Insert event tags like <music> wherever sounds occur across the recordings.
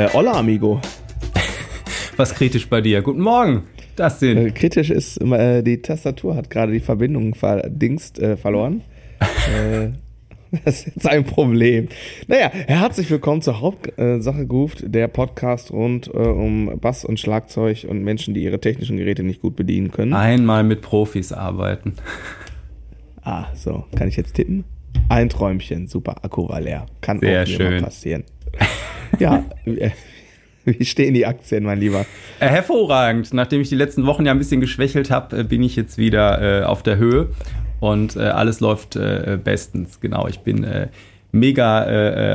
Äh, hola, amigo. <laughs> Was kritisch bei dir? Guten Morgen. Das sind. Äh, kritisch ist, äh, die Tastatur hat gerade die Verbindung verdingst, äh, verloren. <laughs> äh, das ist jetzt ein Problem. Naja, herzlich willkommen zur Hauptsache gerufen, der Podcast rund äh, um Bass und Schlagzeug und Menschen, die ihre technischen Geräte nicht gut bedienen können. Einmal mit Profis arbeiten. Ah, so. Kann ich jetzt tippen? Ein Träumchen. Super. Akku war leer. Kann Sehr auch schön. mal passieren. <laughs> <laughs> ja, wie stehen die Aktien, mein Lieber? Hervorragend. Nachdem ich die letzten Wochen ja ein bisschen geschwächelt habe, äh, bin ich jetzt wieder äh, auf der Höhe und äh, alles läuft äh, bestens. Genau, ich bin äh, mega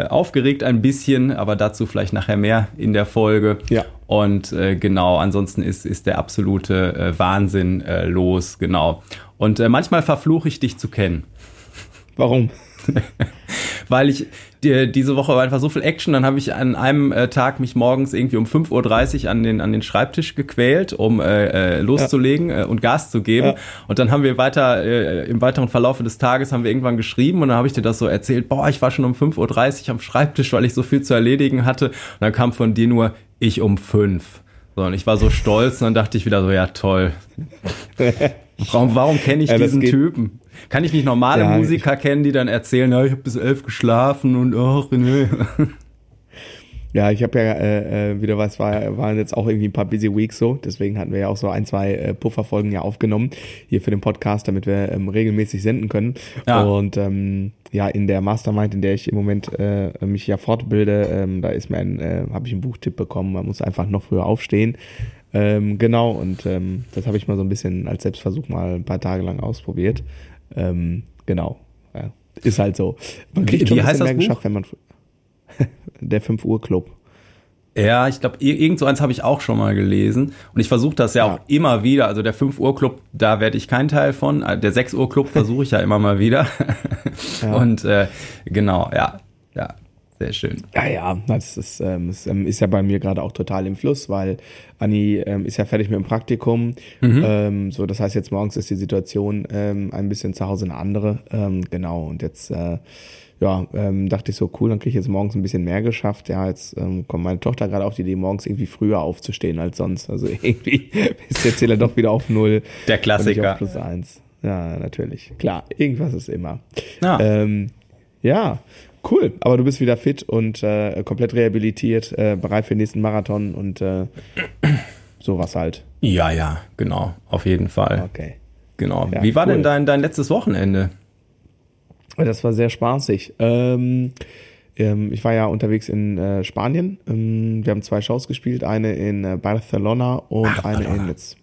äh, aufgeregt ein bisschen, aber dazu vielleicht nachher mehr in der Folge. Ja. Und genau, ansonsten ist, ist der absolute Wahnsinn los, genau. Und manchmal verfluche ich dich zu kennen. Warum? <laughs> weil ich die, diese Woche war einfach so viel Action, dann habe ich an einem äh, Tag mich morgens irgendwie um 5.30 Uhr an den, an den Schreibtisch gequält, um äh, äh, loszulegen ja. äh, und Gas zu geben. Ja. Und dann haben wir weiter, äh, im weiteren Verlauf des Tages haben wir irgendwann geschrieben und dann habe ich dir das so erzählt, boah, ich war schon um 5.30 Uhr am Schreibtisch, weil ich so viel zu erledigen hatte. Und dann kam von dir nur, ich um 5. So, und ich war so stolz und dann dachte ich wieder so, ja toll. Warum, warum kenne ich ja, diesen Typen? Kann ich nicht normale ja, Musiker kennen, die dann erzählen, ja, ich habe bis elf geschlafen und ach, nee. Ja, ich habe ja äh, äh, wieder was, war, waren jetzt auch irgendwie ein paar busy weeks so, deswegen hatten wir ja auch so ein, zwei äh, Pufferfolgen ja aufgenommen hier für den Podcast, damit wir ähm, regelmäßig senden können. Ja. Und ähm, ja, in der Mastermind, in der ich im Moment äh, mich ja fortbilde, ähm, da ist mir ein, äh, habe ich einen Buchtipp bekommen, man muss einfach noch früher aufstehen. Ähm, genau, und ähm, das habe ich mal so ein bisschen als Selbstversuch mal ein paar Tage lang ausprobiert. Ähm, genau. Ja, ist halt so. Man kriegt wie, wie heißt das Buch? geschafft, wenn man <laughs> der 5 Uhr Club. Ja, ich glaube, irgend so eins habe ich auch schon mal gelesen. Und ich versuche das ja, ja, auch immer wieder. Also der 5 Uhr Club, da werde ich kein Teil von. Der 6 Uhr Club versuche ich ja immer mal wieder. <laughs> Ja. Und äh, genau, ja, ja. Sehr schön. Ja, ja, das ist, ähm, das ähm, ist ja bei mir gerade auch total im Fluss, weil Anni ähm, ist ja fertig mit dem Praktikum. Mhm. Ähm, so, das heißt, jetzt morgens ist die Situation ähm, ein bisschen zu Hause eine andere. Ähm, genau, und jetzt äh, ja, ähm, dachte ich so, cool, dann kriege ich jetzt morgens ein bisschen mehr geschafft. Ja, jetzt ähm, kommt meine Tochter gerade auf die Idee, morgens irgendwie früher aufzustehen als sonst. Also <laughs> irgendwie ist der Zähler doch wieder auf null. Der Klassiker. Auf plus eins. Ja, natürlich. Klar, irgendwas ist immer. Ja. Ähm, ja, Cool, aber du bist wieder fit und äh, komplett rehabilitiert, äh, bereit für den nächsten Marathon und äh, sowas halt. Ja, ja, genau, auf jeden Fall. Okay. Genau. Ja, Wie war cool. denn dein, dein letztes Wochenende? Das war sehr spaßig. Ähm, ähm, ich war ja unterwegs in äh, Spanien. Ähm, wir haben zwei Shows gespielt, eine in äh, Barcelona und Ach, eine in jetzt,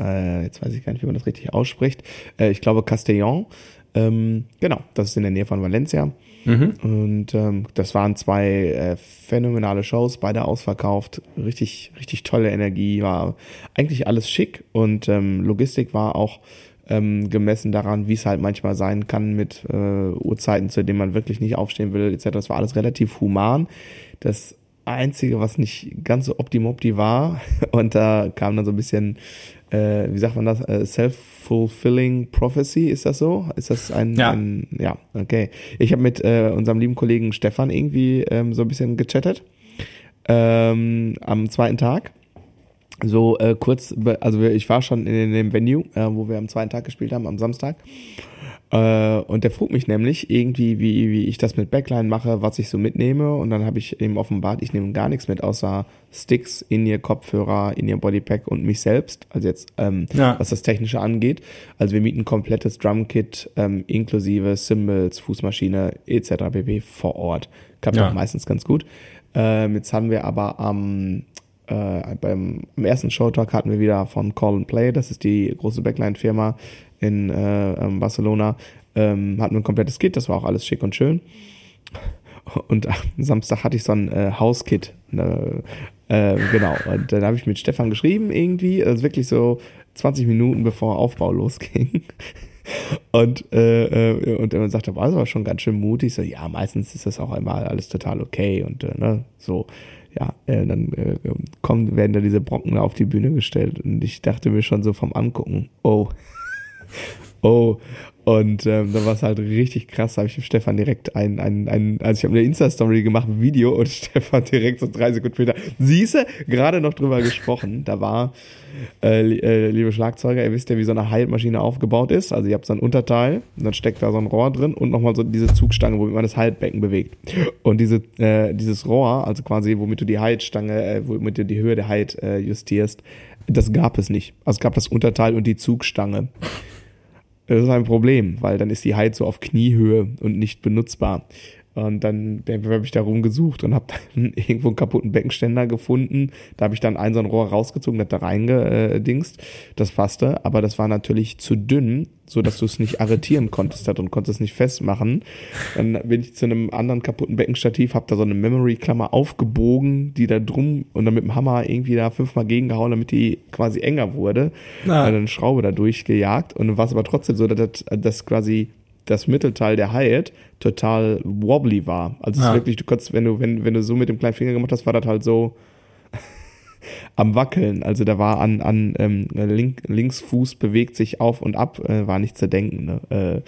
äh, jetzt weiß ich gar nicht, wie man das richtig ausspricht. Äh, ich glaube Castellón. Ähm, genau, das ist in der Nähe von Valencia. Mhm. Und ähm, das waren zwei äh, phänomenale Shows, beide ausverkauft, richtig, richtig tolle Energie, war eigentlich alles schick und ähm, Logistik war auch ähm, gemessen daran, wie es halt manchmal sein kann mit äh, Uhrzeiten, zu denen man wirklich nicht aufstehen will, etc. Das war alles relativ human. Das Einzige, was nicht ganz so optimopti war, <laughs> und da kam dann so ein bisschen äh, wie sagt man das, äh, self-fulfilling prophecy, ist das so? Ist das ein, ja, ein, ja okay. Ich habe mit äh, unserem lieben Kollegen Stefan irgendwie ähm, so ein bisschen gechattet ähm, am zweiten Tag. So äh, kurz, also ich war schon in dem Venue, äh, wo wir am zweiten Tag gespielt haben, am Samstag. Äh, und der frug mich nämlich irgendwie, wie, wie ich das mit Backline mache, was ich so mitnehme. Und dann habe ich ihm offenbart, ich nehme gar nichts mit, außer Sticks, in ihr Kopfhörer, in ihr Bodypack und mich selbst. Also jetzt, ähm, ja. was das Technische angeht. Also wir mieten ein komplettes Drumkit ähm, inklusive Cymbals, Fußmaschine etc. pp. vor Ort. Klappt ja. auch meistens ganz gut. Ähm, jetzt haben wir aber am äh, beim am ersten Showtalk hatten wir wieder von Call and Play, das ist die große Backline-Firma, in äh, ähm, Barcelona, ähm, hatten wir ein komplettes Kit, das war auch alles schick und schön. <laughs> Und am Samstag hatte ich so ein äh, Hauskit. Äh, äh, genau. Und dann habe ich mit Stefan geschrieben, irgendwie, also wirklich so 20 Minuten bevor Aufbau losging. <laughs> Und, äh, äh, und er sagte, war aber schon ganz schön mutig. So, ja, meistens ist das auch einmal alles total okay. Und äh, ne, so, ja, äh, dann äh, kommen, werden da diese Brocken auf die Bühne gestellt. Und ich dachte mir schon so vom Angucken, oh, <laughs> oh, Und ähm, da war es halt richtig krass. Da habe ich dem Stefan direkt ein, ein, ein also ich habe eine Insta-Story gemacht, ein Video und <laughs> Stefan direkt so drei Sekunden später, siehste, gerade noch drüber gesprochen. Da war, äh, äh, liebe Schlagzeuger, ihr wisst ja, wie so eine Hi-Maschine aufgebaut ist. Also ihr habt so ein Unterteil, und dann steckt da so ein Rohr drin und nochmal so diese Zugstange, womit man das Haltbecken bewegt. Und diese, äh, dieses Rohr, also quasi, womit du die Heizstange, äh, womit du die Höhe der Heit äh, justierst, das gab es nicht. Also es gab das Unterteil und die Zugstange. Das ist ein Problem, weil dann ist die so auf Kniehöhe und nicht benutzbar. Und dann, habe ich da rumgesucht und habe <laughs> dann irgendwo einen kaputten Beckenständer gefunden. Da habe ich dann ein so ein Rohr rausgezogen, das da reingedingst. Das passte, aber das war natürlich zu dünn, so dass du es nicht arretieren konntest und konntest es nicht festmachen. Dann bin ich zu einem anderen kaputten Beckenstativ, habe da so eine Memory-Klammer aufgebogen, die da drum und dann mit dem Hammer irgendwie da fünfmal gegengehauen, damit die quasi enger wurde. Ah. Dann eine Schraube da durchgejagt und dann war es aber trotzdem so, dass das quasi das Mittelteil der Hyatt total wobbly war. Also es ist wirklich, du konntest, wenn du, wenn, wenn du so mit dem kleinen Finger gemacht hast, war das halt so <laughs> am Wackeln. Also da war an, an ähm, Link, Linksfuß bewegt sich auf und ab, äh, war nicht zu denken. Ne?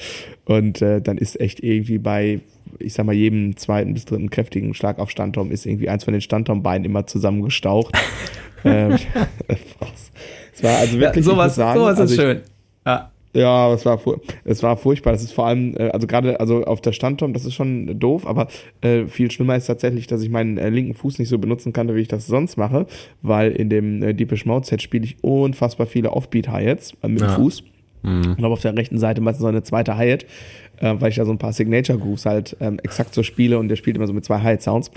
Äh, und äh, dann ist echt irgendwie bei, ich sag mal, jedem zweiten bis dritten kräftigen Schlag auf Standturm ist irgendwie eins von den Standturmbeinen immer zusammengestaucht. <laughs> ähm, <laughs> es war also wirklich ja, sowas, sowas ist also ich, schön. Ja. Ja, es war, es war furchtbar. Das ist vor allem, äh, also gerade also auf der Standturm, das ist schon doof, aber äh, viel schlimmer ist tatsächlich, dass ich meinen äh, linken Fuß nicht so benutzen kann, wie ich das sonst mache, weil in dem äh, Deepish Mode Set spiele ich unfassbar viele Offbeat-Hi-Hats äh, mit dem Fuß. Mhm. Und auf der rechten Seite meistens so eine zweite Hi-Hat, äh, weil ich da so ein paar Signature Grooves halt ähm, exakt so spiele und der spielt immer so mit zwei Hi-Hat-Sounds.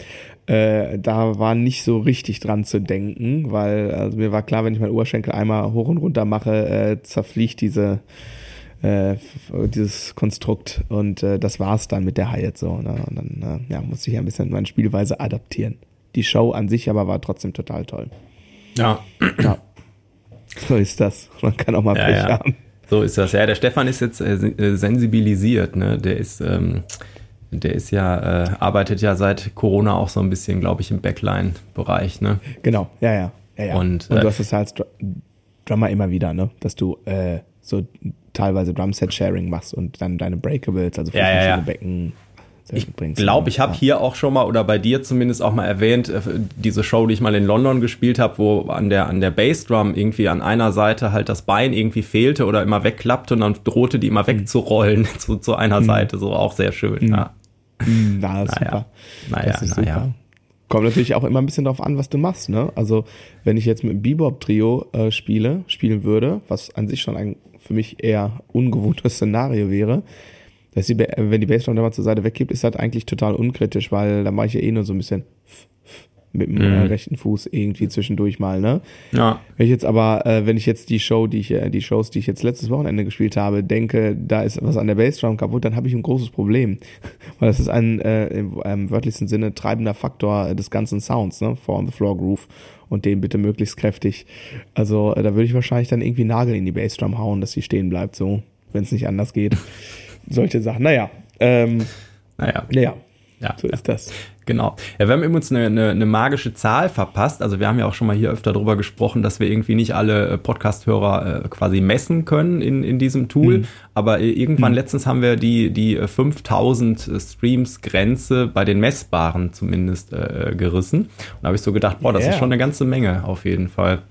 Äh, da war nicht so richtig dran zu denken, weil also mir war klar, wenn ich meinen Oberschenkel einmal hoch und runter mache, äh, zerfliegt diese äh, dieses Konstrukt und äh, das war's dann mit der Hyatt so. Ne? Und dann äh, ja, musste ich ein bisschen meine Spielweise adaptieren. Die Show an sich aber war trotzdem total toll. Ja. ja. So ist das. Man kann auch mal ja, Pech ja. haben. So ist das. Ja, der Stefan ist jetzt äh, äh sensibilisiert. Ne? Der ist ähm, der ist ja, äh, arbeitet ja seit Corona auch so ein bisschen, glaube ich, im Backline-Bereich, ne? Genau, ja, ja. ja, ja. Und, Und du äh, hast es als Drummer immer wieder, ne? Dass du äh, so teilweise Drumset-Sharing machst und dann deine Breakables, also fünf ja, ja, Becken ich glaube, ich habe hier auch schon mal oder bei dir zumindest auch mal erwähnt, äh, diese Show, die ich mal in London gespielt habe, wo an der, an der Bassdrum irgendwie an einer Seite halt das Bein irgendwie fehlte oder immer wegklappte und dann drohte die immer mhm. wegzurollen <laughs> zu, zu einer mhm. Seite. So auch sehr schön. Mhm. Ja. Mhm, na, naja. super. Naja, das ist naja. super. Kommt natürlich auch immer ein bisschen darauf an, was du machst, ne? Also, wenn ich jetzt mit einem Bebop-Trio äh, spiele, spielen würde, was an sich schon ein für mich eher ungewohntes Szenario wäre, dass die, wenn die Bassdrum da mal zur Seite weggibt, ist das eigentlich total unkritisch, weil da mache ich ja eh nur so ein bisschen mit dem mhm. rechten Fuß irgendwie zwischendurch mal, ne? Ja. Wenn ich jetzt aber, äh, wenn ich jetzt die Show, die ich, äh, die Shows, die ich jetzt letztes Wochenende gespielt habe, denke, da ist was an der Bassdrum kaputt, dann habe ich ein großes Problem. <laughs> Weil das ist ein äh, im, im wörtlichsten Sinne treibender Faktor des ganzen Sounds, ne? Four on the Floor Groove. Und den bitte möglichst kräftig. Also äh, da würde ich wahrscheinlich dann irgendwie Nagel in die Bassdrum hauen, dass sie stehen bleibt, so, wenn es nicht anders geht. <laughs> Solche Sachen. Naja. Ähm, naja. Naja. Ja, so ist das. Genau. Ja, wir haben übrigens eine, eine, eine magische Zahl verpasst. Also wir haben ja auch schon mal hier öfter darüber gesprochen, dass wir irgendwie nicht alle äh, Podcast-Hörer äh, quasi messen können in, in diesem Tool. Mhm. Aber äh, irgendwann mhm. letztens haben wir die, die 5000 äh, Streams-Grenze bei den Messbaren zumindest äh, gerissen. Und da habe ich so gedacht, boah, das yeah. ist schon eine ganze Menge auf jeden Fall.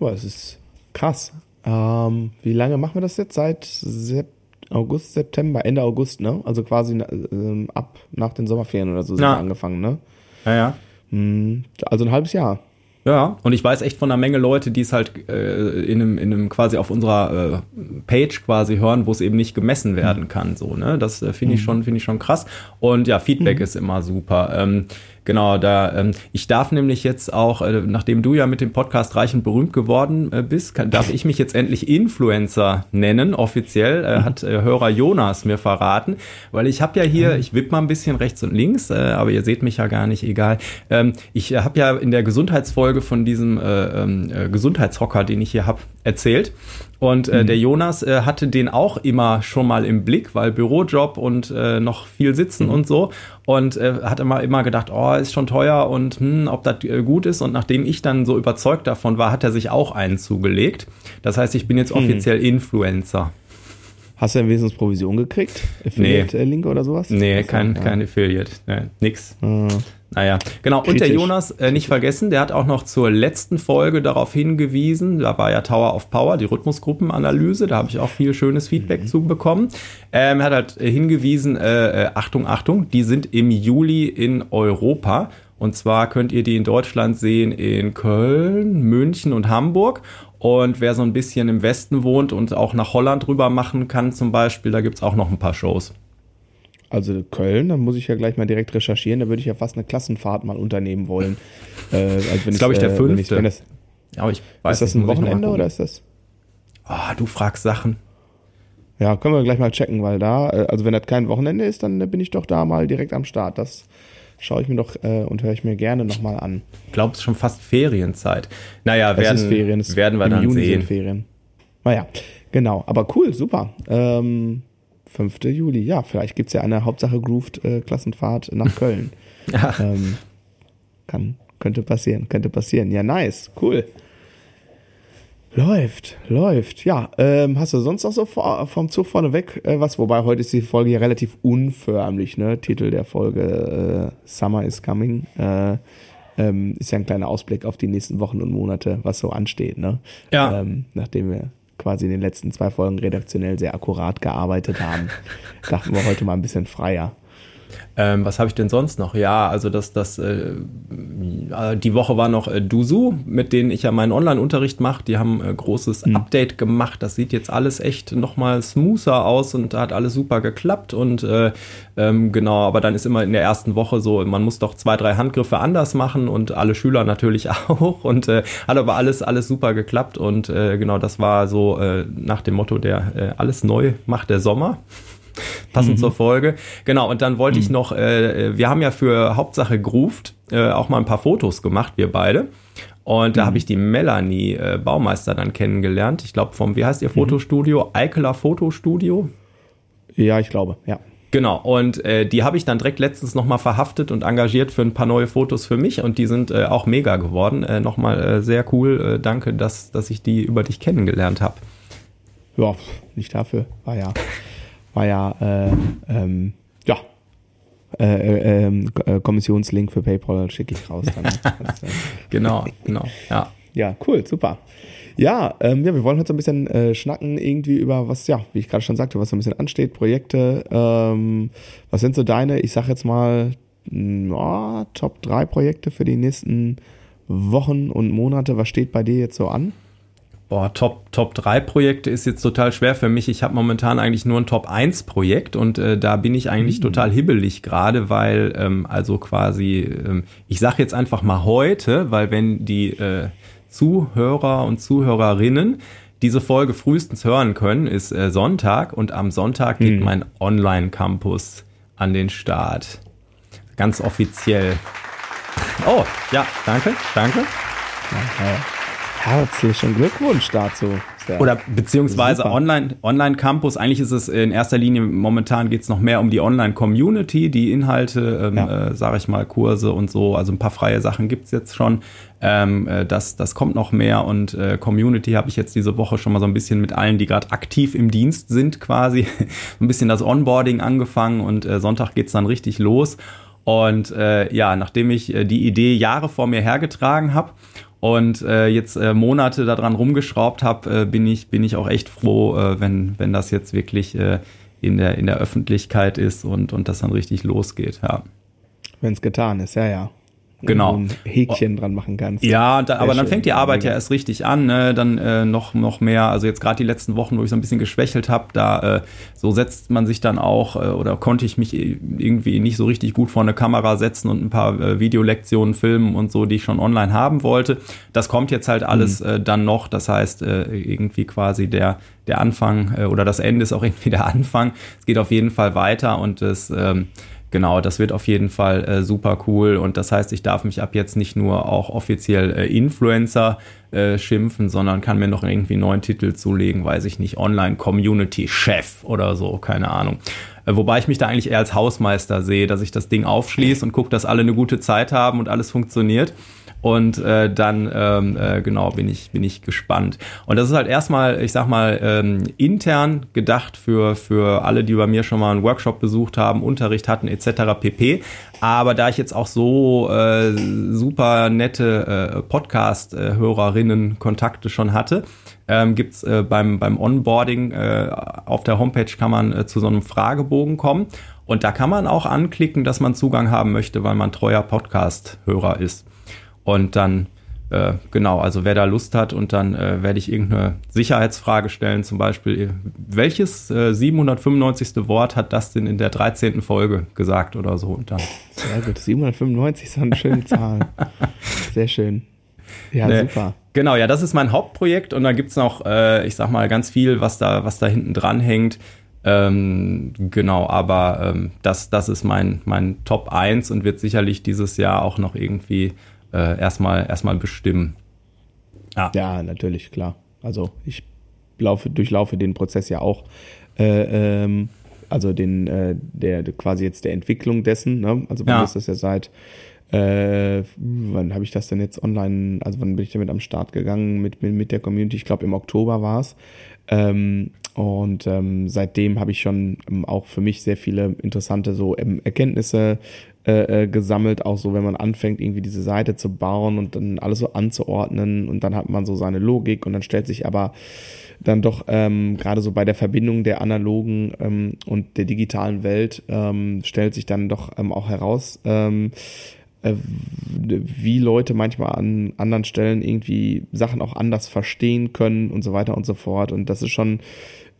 Boah, das ist krass. Ähm, wie lange machen wir das jetzt? Seit September? August, September, Ende August, ne? Also quasi äh, ab nach den Sommerferien oder so sind ja. wir angefangen, ne? Ja, ja. Hm, also ein halbes Jahr. Ja, und ich weiß echt von einer Menge Leute, die es halt äh, in, einem, in einem quasi auf unserer äh, Page quasi hören, wo es eben nicht gemessen werden kann. So, ne? Das äh, finde ich mhm. schon, finde ich schon krass. Und ja, Feedback mhm. ist immer super. Ähm, Genau, da ähm, ich darf nämlich jetzt auch, äh, nachdem du ja mit dem Podcast reich und berühmt geworden äh, bist, kann, darf ich mich jetzt endlich Influencer nennen, offiziell, äh, hat äh, Hörer Jonas mir verraten, weil ich habe ja hier, ich wipp mal ein bisschen rechts und links, äh, aber ihr seht mich ja gar nicht, egal. Ähm, ich habe ja in der Gesundheitsfolge von diesem äh, äh, Gesundheitshocker, den ich hier habe, erzählt. Und äh, mhm. der Jonas äh, hatte den auch immer schon mal im Blick, weil Bürojob und äh, noch viel sitzen mhm. und so. Und äh, hat immer, immer gedacht, oh, ist schon teuer und hm, ob das äh, gut ist. Und nachdem ich dann so überzeugt davon war, hat er sich auch einen zugelegt. Das heißt, ich bin jetzt mhm. offiziell Influencer. Hast du denn wenigstens Provision gekriegt? Affiliate-Link nee. oder sowas? Nee, kein, ja. kein Affiliate. Nee, nix. Mhm. Naja, genau. Kritisch. Und der Jonas, äh, nicht vergessen, der hat auch noch zur letzten Folge darauf hingewiesen, da war ja Tower of Power, die Rhythmusgruppenanalyse, da habe ich auch viel schönes Feedback mhm. zu bekommen. Ähm, er hat halt hingewiesen, äh, äh, Achtung, Achtung, die sind im Juli in Europa. Und zwar könnt ihr die in Deutschland sehen in Köln, München und Hamburg. Und wer so ein bisschen im Westen wohnt und auch nach Holland rüber machen kann zum Beispiel, da gibt es auch noch ein paar Shows. Also Köln, da muss ich ja gleich mal direkt recherchieren, da würde ich ja fast eine Klassenfahrt mal unternehmen wollen. <laughs> äh, also das ist, glaube ich, der äh, fünfte. Wenn ich, wenn das, ja, aber ich weiß ist das ein Wochenende oder ist das? Ah, oh, du fragst Sachen. Ja, können wir gleich mal checken, weil da, äh, also wenn das kein Wochenende ist, dann bin ich doch da mal direkt am Start. Das schaue ich mir doch äh, und höre ich mir gerne nochmal an. Ich glaube, es ist schon fast Ferienzeit. Naja, werden, es ist Ferien, es werden wir dann Juni sehen. Ferien. Naja, genau. Aber cool, super. Ähm, 5. Juli, ja, vielleicht gibt es ja eine Hauptsache Grooved äh, Klassenfahrt nach Köln. <laughs> Ähm, kann, könnte passieren, könnte passieren. Ja, nice, cool. Läuft, läuft. Ja, ähm, hast du sonst noch so vor, vom Zug vorne weg äh, was? Wobei heute ist die Folge ja relativ unförmlich, ne? Titel der Folge äh, Summer is Coming. Äh, ähm, ist ja ein kleiner Ausblick auf die nächsten Wochen und Monate, was so ansteht, ne? Ja. Ähm, nachdem wir quasi in den letzten zwei Folgen redaktionell sehr akkurat gearbeitet haben, <laughs> dachten wir heute mal ein bisschen freier. Ähm, was habe ich denn sonst noch? Ja, also das, das, äh, die Woche war noch äh, Dusu, mit denen ich ja meinen Online-Unterricht mache. Die haben äh, großes mhm. Update gemacht. Das sieht jetzt alles echt nochmal smoother aus und da hat alles super geklappt. Und äh, ähm, genau, aber dann ist immer in der ersten Woche so, man muss doch zwei, drei Handgriffe anders machen und alle Schüler natürlich <laughs> auch. Und äh, hat aber alles, alles super geklappt. Und äh, genau, das war so äh, nach dem Motto, der äh, alles neu macht der Sommer passend mhm. zur Folge. Genau, und dann wollte mhm. ich noch, äh, wir haben ja für Hauptsache Grooved äh, auch mal ein paar Fotos gemacht, wir beide. Und da mhm. habe ich die Melanie äh, Baumeister dann kennengelernt. Ich glaube, vom, wie heißt ihr mhm. Fotostudio? Eikeler Fotostudio? Ja, ich glaube, ja. Genau, und äh, die habe ich dann direkt letztens nochmal verhaftet und engagiert für ein paar neue Fotos für mich und die sind äh, auch mega geworden. Äh, nochmal äh, sehr cool. Äh, danke, dass, dass ich die über dich kennengelernt habe. Ja, nicht dafür. War ja <laughs> war ja, äh, ähm, ja, äh, äh, ähm, äh, Kommissionslink für PayPal schicke ich raus. Dann. <laughs> äh, genau, genau, ja. Ja, cool, super. Ja, ähm, ja, wir wollen heute so ein bisschen äh, schnacken irgendwie über was, ja, wie ich gerade schon sagte, was so ein bisschen ansteht, Projekte. Ähm, was sind so deine, ich sag jetzt mal, oh, Top 3 Projekte für die nächsten Wochen und Monate? Was steht bei dir jetzt so an? Boah, Top, Top 3 Projekte ist jetzt total schwer für mich. Ich habe momentan eigentlich nur ein Top 1 Projekt und äh, da bin ich eigentlich mhm. total hibbelig gerade, weil ähm, also quasi, ähm, ich sage jetzt einfach mal heute, weil wenn die äh, Zuhörer und Zuhörerinnen diese Folge frühestens hören können, ist äh, Sonntag und am Sonntag geht mhm. mein Online-Campus an den Start. Ganz offiziell. Oh, ja, danke, danke. Okay. Herzlichen Glückwunsch dazu. Oder beziehungsweise Online, Online Campus. Eigentlich ist es in erster Linie, momentan geht es noch mehr um die Online-Community, die Inhalte, ähm, ja. äh, sage ich mal, Kurse und so. Also ein paar freie Sachen gibt es jetzt schon. Ähm, äh, das, das kommt noch mehr und äh, Community habe ich jetzt diese Woche schon mal so ein bisschen mit allen, die gerade aktiv im Dienst sind, quasi, <laughs> ein bisschen das Onboarding angefangen und äh, Sonntag geht's dann richtig los. Und äh, ja, nachdem ich äh, die Idee Jahre vor mir hergetragen habe und äh, jetzt äh, Monate daran rumgeschraubt habe, äh, bin ich bin ich auch echt froh, äh, wenn wenn das jetzt wirklich äh, in der in der Öffentlichkeit ist und und das dann richtig losgeht. Ja. Wenn es getan ist, ja ja genau. ein Häkchen dran machen kannst. Ja, da, aber dann fängt die Arbeit ja erst richtig an, ne? dann äh, noch noch mehr. Also jetzt gerade die letzten Wochen, wo ich so ein bisschen geschwächelt habe, da äh, so setzt man sich dann auch äh, oder konnte ich mich irgendwie nicht so richtig gut vor eine Kamera setzen und ein paar äh, Videolektionen filmen und so, die ich schon online haben wollte. Das kommt jetzt halt alles mhm. äh, dann noch. Das heißt äh, irgendwie quasi der der Anfang äh, oder das Ende ist auch <laughs> irgendwie der Anfang. Es geht auf jeden Fall weiter und es ähm, genau, das wird auf jeden Fall äh, super cool. Und das heißt, ich darf mich ab jetzt nicht nur auch offiziell äh, Influencer äh, schimpfen, sondern kann mir noch irgendwie neuen Titel zulegen, weiß ich nicht, Online-Community-Chef oder so, keine Ahnung. Äh, wobei ich mich da eigentlich eher als Hausmeister sehe, dass ich das Ding aufschließe und gucke, dass alle eine gute Zeit haben und alles funktioniert. Und äh, dann ähm, äh, genau bin ich bin ich gespannt. Und das ist halt erstmal, ich sag mal ähm, intern gedacht für für alle, die bei mir schon mal einen Workshop besucht haben, Unterricht hatten etc. pp. Aber da ich jetzt auch so äh, super nette äh, Podcast-Hörerinnen Kontakte schon hatte, ähm, gibt es äh, beim, beim Onboarding äh, auf der Homepage kann man äh, zu so einem Fragebogen kommen. Und da kann man auch anklicken, dass man Zugang haben möchte, weil man treuer Podcast-Hörer ist. Und dann, äh, genau, also wer da Lust hat und dann äh, werde ich irgendeine Sicherheitsfrage stellen, zum Beispiel, welches äh, 795. Wort hat das denn in der 13. Folge gesagt oder so? Und dann. Sehr gut, 795 ist eine schöne Zahl. Sehr schön. Ja, nee. super. Genau, ja, das ist mein Hauptprojekt und dann gibt's noch, äh, ich sag mal, ganz viel, was da, was da hinten dran hängt. Ähm, genau, aber ähm, das, das ist mein, mein Top 1 und wird sicherlich dieses Jahr auch noch irgendwie äh, erstmal, erstmal bestimmen. Ja. ja, natürlich, klar. Also ich laufe, durchlaufe den Prozess ja auch. Äh, ähm, also den, äh, der quasi jetzt der Entwicklung dessen. Ne? Also bei ja. mir ist das ja seit äh, wann habe ich das denn jetzt online, also wann bin ich damit am Start gegangen mit, mit, mit der Community? Ich glaube im Oktober war es. Ähm, und ähm, seitdem habe ich schon ähm, auch für mich sehr viele interessante so ähm, Erkenntnisse äh, äh, gesammelt, auch so wenn man anfängt, irgendwie diese Seite zu bauen und dann alles so anzuordnen und dann hat man so seine Logik und dann stellt sich aber dann doch ähm, gerade so bei der Verbindung der analogen ähm, und der digitalen Welt ähm, stellt sich dann doch ähm, auch heraus, ähm, äh, wie Leute manchmal an anderen Stellen irgendwie Sachen auch anders verstehen können und so weiter und so fort. Und das ist schon,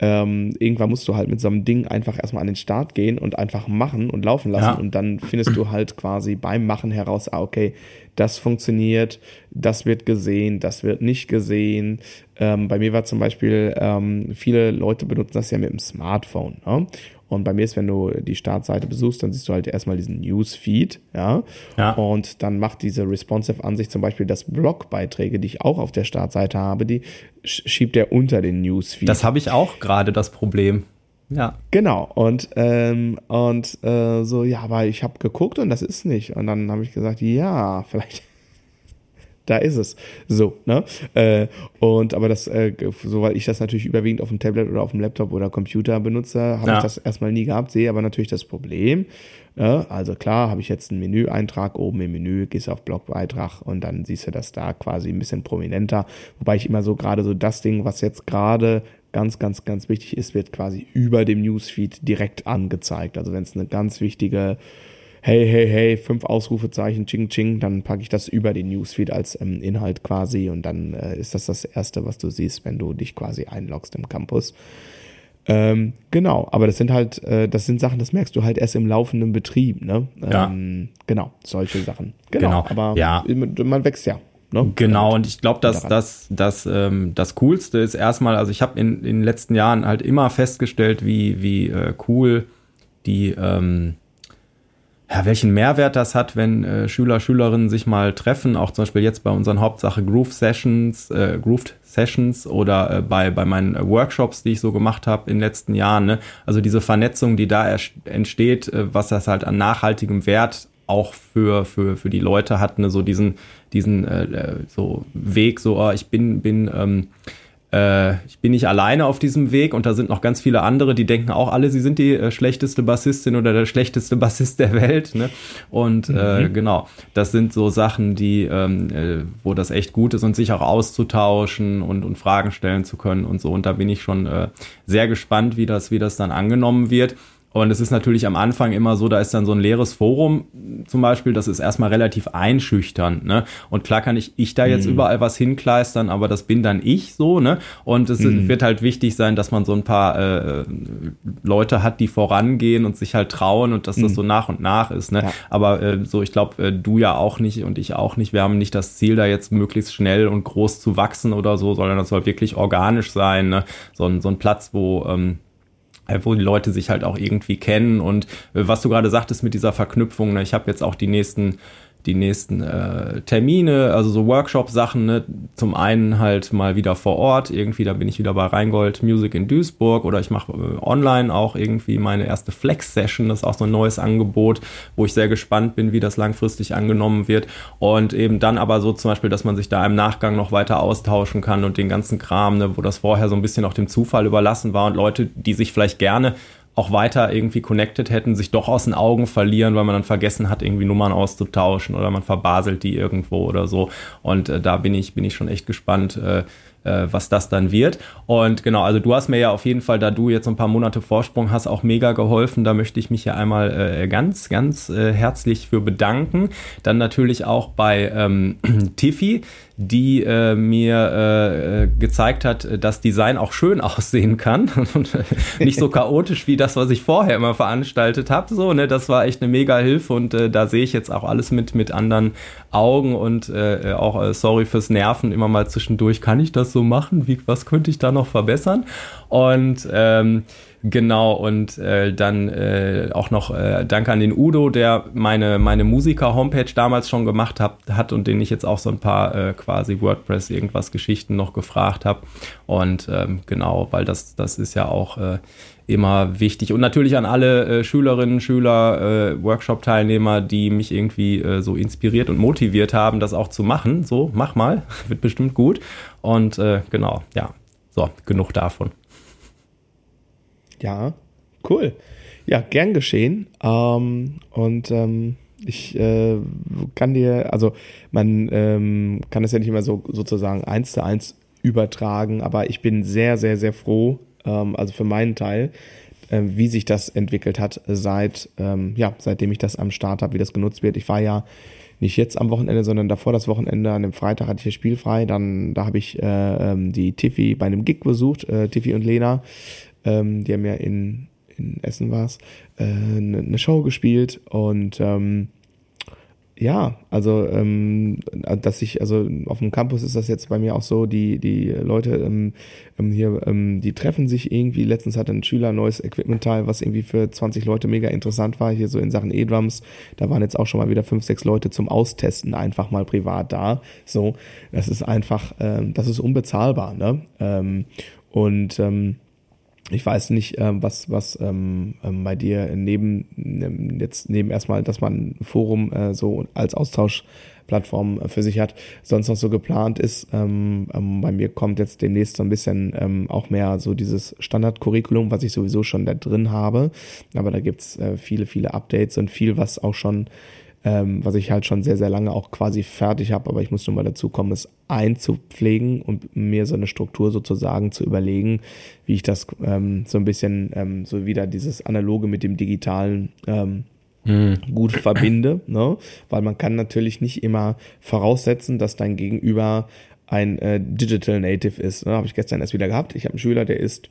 ähm, irgendwann musst du halt mit so einem Ding einfach erstmal an den Start gehen und einfach machen und laufen lassen. Ja. Und dann findest du halt quasi beim Machen heraus, ah, okay, das funktioniert, das wird gesehen, das wird nicht gesehen. Ähm, bei mir war zum Beispiel, ähm, viele Leute benutzen das ja mit dem Smartphone. Ne? Und bei mir ist, wenn du die Startseite besuchst, dann siehst du halt erstmal diesen Newsfeed, ja? ja. Und dann macht diese responsive Ansicht zum Beispiel, dass Blogbeiträge, die ich auch auf der Startseite habe, die schiebt er unter den Newsfeed. Das habe ich auch gerade das Problem. Ja. Genau. Und, ähm, und äh, so, ja, aber ich habe geguckt und das ist nicht. Und dann habe ich gesagt, ja, vielleicht <laughs> da ist es. So, ne? Äh, und aber das, äh, so weil ich das natürlich überwiegend auf dem Tablet oder auf dem Laptop oder Computer benutze, habe ja. ich das erstmal nie gehabt, sehe aber natürlich das Problem. Ne? Also klar, habe ich jetzt einen Menüeintrag oben im Menü, gehst auf Blogbeitrag und dann siehst du das da quasi ein bisschen prominenter. Wobei ich immer so gerade so das Ding, was jetzt gerade ganz, ganz, ganz wichtig ist, wird quasi über dem Newsfeed direkt angezeigt. Also wenn es eine ganz wichtige hey, hey, hey, fünf Ausrufezeichen, ching, ching, dann packe ich das über den Newsfeed als ähm, Inhalt quasi und dann äh, ist das das Erste, was du siehst, wenn du dich quasi einloggst im Campus. Ähm, genau, aber das sind halt, äh, das sind Sachen, das merkst du halt erst im laufenden Betrieb, ne? Ja. Ähm, genau, solche Sachen. Genau, genau. aber ja. man wächst ja. Ne? Genau, und ich glaube, dass das, das, ähm, das Coolste ist erstmal, also ich habe in, in den letzten Jahren halt immer festgestellt, wie, wie äh, cool die, ähm, ja, welchen Mehrwert das hat, wenn äh, Schüler, Schülerinnen sich mal treffen, auch zum Beispiel jetzt bei unseren Hauptsache Groove Sessions, äh, Grooved Sessions oder äh, bei, bei meinen Workshops, die ich so gemacht habe in den letzten Jahren. Ne? Also diese Vernetzung, die da entsteht, äh, was das halt an nachhaltigem Wert auch für, für, für die Leute hat, ne? so diesen, diesen äh, äh so Weg, so, oh, ich bin, bin ähm, äh, ich bin nicht alleine auf diesem Weg und da sind noch ganz viele andere, die denken auch alle, sie sind die äh, schlechteste Bassistin oder der schlechteste Bassist der Welt. Ne? Und äh, mhm. genau, das sind so Sachen, die, ähm, äh, wo das echt gut ist und sich auch auszutauschen und, und Fragen stellen zu können und so. Und da bin ich schon äh, sehr gespannt, wie das, wie das dann angenommen wird. Und es ist natürlich am Anfang immer so, da ist dann so ein leeres Forum zum Beispiel, das ist erstmal relativ einschüchternd, ne? Und klar kann ich, ich da jetzt mhm. überall was hinkleistern, aber das bin dann ich so, ne? Und es mhm. wird halt wichtig sein, dass man so ein paar äh, Leute hat, die vorangehen und sich halt trauen und dass mhm. das so nach und nach ist, ne? Ja. Aber äh, so, ich glaube, äh, du ja auch nicht und ich auch nicht. Wir haben nicht das Ziel, da jetzt möglichst schnell und groß zu wachsen oder so, sondern das soll wirklich organisch sein, ne? So ein, so ein Platz, wo ähm, äh, wo die Leute sich halt auch irgendwie kennen. Und äh, was du gerade sagtest mit dieser Verknüpfung, ne, ich habe jetzt auch die nächsten die nächsten äh, Termine, also so Workshop-Sachen. Ne? Zum einen halt mal wieder vor Ort, irgendwie, da bin ich wieder bei Rheingold Music in Duisburg oder ich mache äh, online auch irgendwie meine erste Flex-Session, das ist auch so ein neues Angebot, wo ich sehr gespannt bin, wie das langfristig angenommen wird. Und eben dann aber so zum Beispiel, dass man sich da im Nachgang noch weiter austauschen kann und den ganzen Kram, ne, wo das vorher so ein bisschen auch dem Zufall überlassen war und Leute, die sich vielleicht gerne auch weiter irgendwie connected hätten, sich doch aus den Augen verlieren, weil man dann vergessen hat, irgendwie Nummern auszutauschen oder man verbaselt die irgendwo oder so. Und äh, da bin ich, bin ich schon echt gespannt, äh, äh, was das dann wird. Und genau, also du hast mir ja auf jeden Fall, da du jetzt ein paar Monate Vorsprung hast, auch mega geholfen. Da möchte ich mich ja einmal äh, ganz, ganz äh, herzlich für bedanken. Dann natürlich auch bei ähm, <clears throat> Tiffy, die äh, mir äh, gezeigt hat, dass Design auch schön <laughs> aussehen kann und nicht so chaotisch wie das, was ich vorher immer veranstaltet habe. So, ne, das war echt eine mega Hilfe und äh, da sehe ich jetzt auch alles mit mit anderen Augen und äh, auch äh, sorry fürs Nerven immer mal zwischendurch. Kann ich das so machen? Wie, was könnte ich da noch verbessern? Und ähm, Genau, und äh, dann äh, auch noch äh, Danke an den Udo, der meine, meine Musiker-Homepage damals schon gemacht hat, hat und den ich jetzt auch so ein paar äh, quasi WordPress irgendwas Geschichten noch gefragt habe. Und ähm, genau, weil das, das ist ja auch äh, immer wichtig. Und natürlich an alle äh, Schülerinnen, Schüler, äh, Workshop-Teilnehmer, die mich irgendwie äh, so inspiriert und motiviert haben, das auch zu machen. So, mach mal, <laughs> wird bestimmt gut. Und äh, genau, ja, so, genug davon. Ja, cool. Ja, gern geschehen. Ähm, und ähm, ich äh, kann dir, also man ähm, kann es ja nicht immer so sozusagen eins zu eins übertragen, aber ich bin sehr, sehr, sehr froh, ähm, also für meinen Teil, äh, wie sich das entwickelt hat, seit ähm, ja, seitdem ich das am Start habe, wie das genutzt wird. Ich war ja nicht jetzt am Wochenende, sondern davor das Wochenende, an dem Freitag hatte ich hier spielfrei. Dann da habe ich äh, ähm, die Tiffy bei einem Gig besucht, äh, Tiffy und Lena. Ähm, die haben ja in, in Essen war's äh, eine ne Show gespielt und ähm, ja, also ähm, dass ich, also auf dem Campus ist das jetzt bei mir auch so, die, die Leute ähm, ähm hier, ähm, die treffen sich irgendwie. Letztens hatte ein Schüler ein neues Equipment-Teil, was irgendwie für 20 Leute mega interessant war, hier so in Sachen E-Drums. Da waren jetzt auch schon mal wieder fünf, sechs Leute zum Austesten einfach mal privat da. So, das ist einfach, ähm, das ist unbezahlbar, ne? Ähm, und ähm, ich weiß nicht, ähm, was, was ähm, ähm, bei dir neben ähm, jetzt neben erstmal, dass man ein Forum äh, so als Austauschplattform äh, für sich hat, sonst noch so geplant ist. Ähm, bei mir kommt jetzt demnächst so ein bisschen ähm, auch mehr so dieses Standardcurriculum, was ich sowieso schon da drin habe. Aber da gibt's äh, viele, viele Updates und viel, was auch schon ähm, was ich halt schon sehr, sehr lange auch quasi fertig habe, aber ich muss nur mal dazu kommen, es einzupflegen und mir so eine Struktur sozusagen zu überlegen, wie ich das ähm, so ein bisschen ähm, so wieder dieses Analoge mit dem Digitalen ähm, mhm. gut verbinde, ne? weil man kann natürlich nicht immer voraussetzen, dass dein Gegenüber ein äh, Digital Native ist. Ne? Habe ich gestern erst wieder gehabt. Ich habe einen Schüler, der ist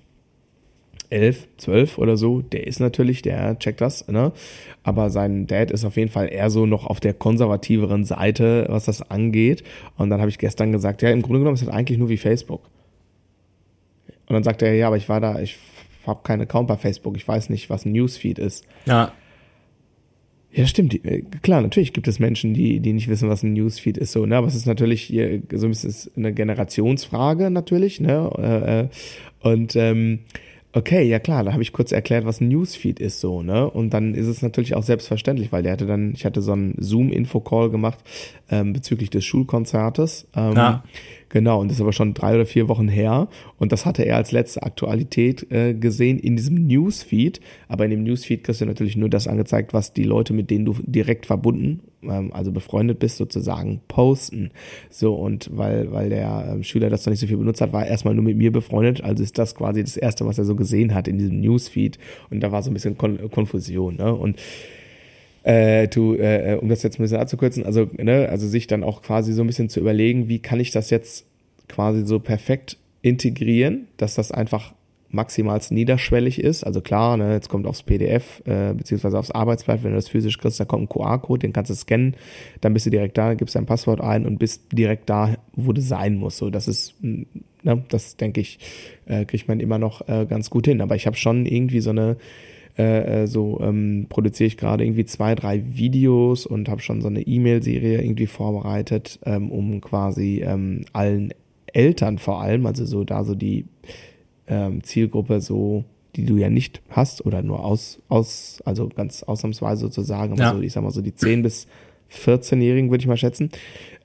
elf, zwölf oder so, der ist natürlich, der checkt das, ne? Aber sein Dad ist auf jeden Fall eher so noch auf der konservativeren Seite, was das angeht. Und dann habe ich gestern gesagt, ja, im Grunde genommen ist das eigentlich nur wie Facebook. Und dann sagt er, ja, aber ich war da, ich habe keinen Account bei Facebook, ich weiß nicht, was ein Newsfeed ist. Ja. Ja, stimmt. Äh, klar, natürlich gibt es Menschen, die, die nicht wissen, was ein Newsfeed ist, so, ne? Aber es ist natürlich hier, so ein bisschen eine Generationsfrage, natürlich, ne? Äh, äh, und ähm, Okay, ja klar, da habe ich kurz erklärt, was ein Newsfeed ist so, ne? Und dann ist es natürlich auch selbstverständlich, weil der hatte dann, ich hatte so einen Zoom-Info-Call gemacht ähm, bezüglich des Schulkonzertes. Ähm, ja. Genau, und das ist aber schon drei oder vier Wochen her. Und das hatte er als letzte Aktualität äh, gesehen in diesem Newsfeed. Aber in dem Newsfeed kriegst du natürlich nur das angezeigt, was die Leute, mit denen du direkt verbunden, ähm, also befreundet bist, sozusagen posten. So, und weil, weil der ähm, Schüler das noch nicht so viel benutzt hat, war er erstmal nur mit mir befreundet. Also ist das quasi das Erste, was er so gesehen hat in diesem Newsfeed. Und da war so ein bisschen Kon Konfusion. Ne? Und äh, to, äh, um das jetzt ein bisschen abzukürzen, also, ne, also sich dann auch quasi so ein bisschen zu überlegen, wie kann ich das jetzt quasi so perfekt integrieren, dass das einfach maximal niederschwellig ist. Also klar, ne, jetzt kommt aufs PDF äh, beziehungsweise aufs Arbeitsblatt, wenn du das physisch kriegst, da kommt ein QR-Code, den kannst du scannen, dann bist du direkt da, gibst dein Passwort ein und bist direkt da, wo du sein musst. So, das ist, ne, das denke ich, äh, kriegt man immer noch äh, ganz gut hin. Aber ich habe schon irgendwie so eine äh, äh, so ähm, produziere ich gerade irgendwie zwei, drei Videos und habe schon so eine E-Mail-Serie irgendwie vorbereitet, ähm, um quasi ähm, allen Eltern vor allem, also so da so die ähm, Zielgruppe so die du ja nicht hast oder nur aus, aus also ganz ausnahmsweise sozusagen, ja. so, ich sag mal so die 10 bis 14-Jährigen würde ich mal schätzen,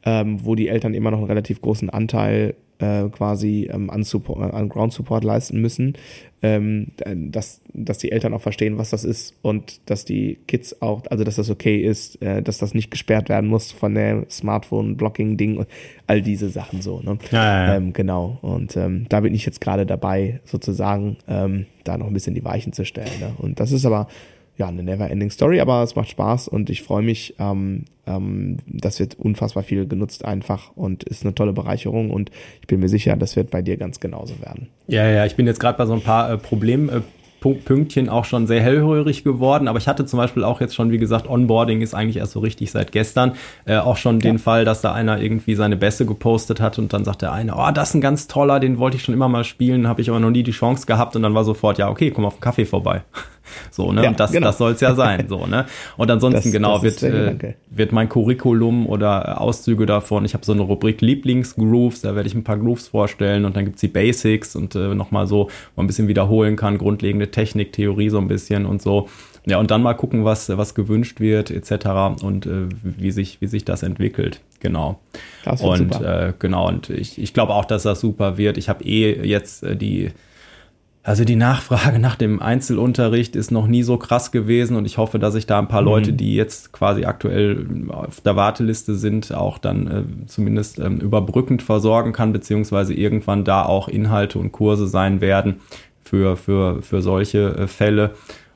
ähm, wo die Eltern immer noch einen relativ großen Anteil äh, quasi ähm, an, Support, an Ground Support leisten müssen, ähm, dass, dass die Eltern auch verstehen, was das ist und dass die Kids auch, also dass das okay ist, äh, dass das nicht gesperrt werden muss von der Smartphone-Blocking-Ding und all diese Sachen so. Ne? Ja, ja, ja. Ähm, genau. Und ähm, da bin ich jetzt gerade dabei, sozusagen, ähm, da noch ein bisschen die Weichen zu stellen. Ne? Und das ist aber ja, eine never-ending Story, aber es macht Spaß und ich freue mich. Ähm, ähm, das wird unfassbar viel genutzt einfach und ist eine tolle Bereicherung und ich bin mir sicher, das wird bei dir ganz genauso werden. Ja, ja, ich bin jetzt gerade bei so ein paar äh, Problem, äh, Pünktchen auch schon sehr hellhörig geworden, aber ich hatte zum Beispiel auch jetzt schon, wie gesagt, Onboarding ist eigentlich erst so richtig seit gestern, äh, auch schon ja. den Fall, dass da einer irgendwie seine Bässe gepostet hat und dann sagt der eine, oh, das ist ein ganz toller, den wollte ich schon immer mal spielen, habe ich aber noch nie die Chance gehabt und dann war sofort, ja, okay, komm auf den Kaffee vorbei. So, ne? Ja, das, genau. das soll es ja sein. So, ne? Und ansonsten, das, genau, das wird, äh, wird mein Curriculum oder Auszüge davon. Ich habe so eine Rubrik Lieblingsgrooves, da werde ich ein paar Grooves vorstellen und dann gibt's die Basics und äh, nochmal so, wo man ein bisschen wiederholen kann, grundlegende Technik, Theorie so ein bisschen und so. Ja, und dann mal gucken, was, was gewünscht wird, etc. und äh, wie, sich, wie sich das entwickelt. Genau. Das und äh, genau, und ich, ich glaube auch, dass das super wird. Ich habe eh jetzt äh, die also die Nachfrage <laughs> nach dem Einzelunterricht ist noch nie so krass gewesen und ich hoffe, dass ich da ein paar mhm. Leute, die jetzt quasi aktuell auf der Warteliste sind, auch dann äh, zumindest ähm, überbrückend versorgen kann, beziehungsweise irgendwann da auch Inhalte und Kurse sein werden für, für, für solche äh, Fälle.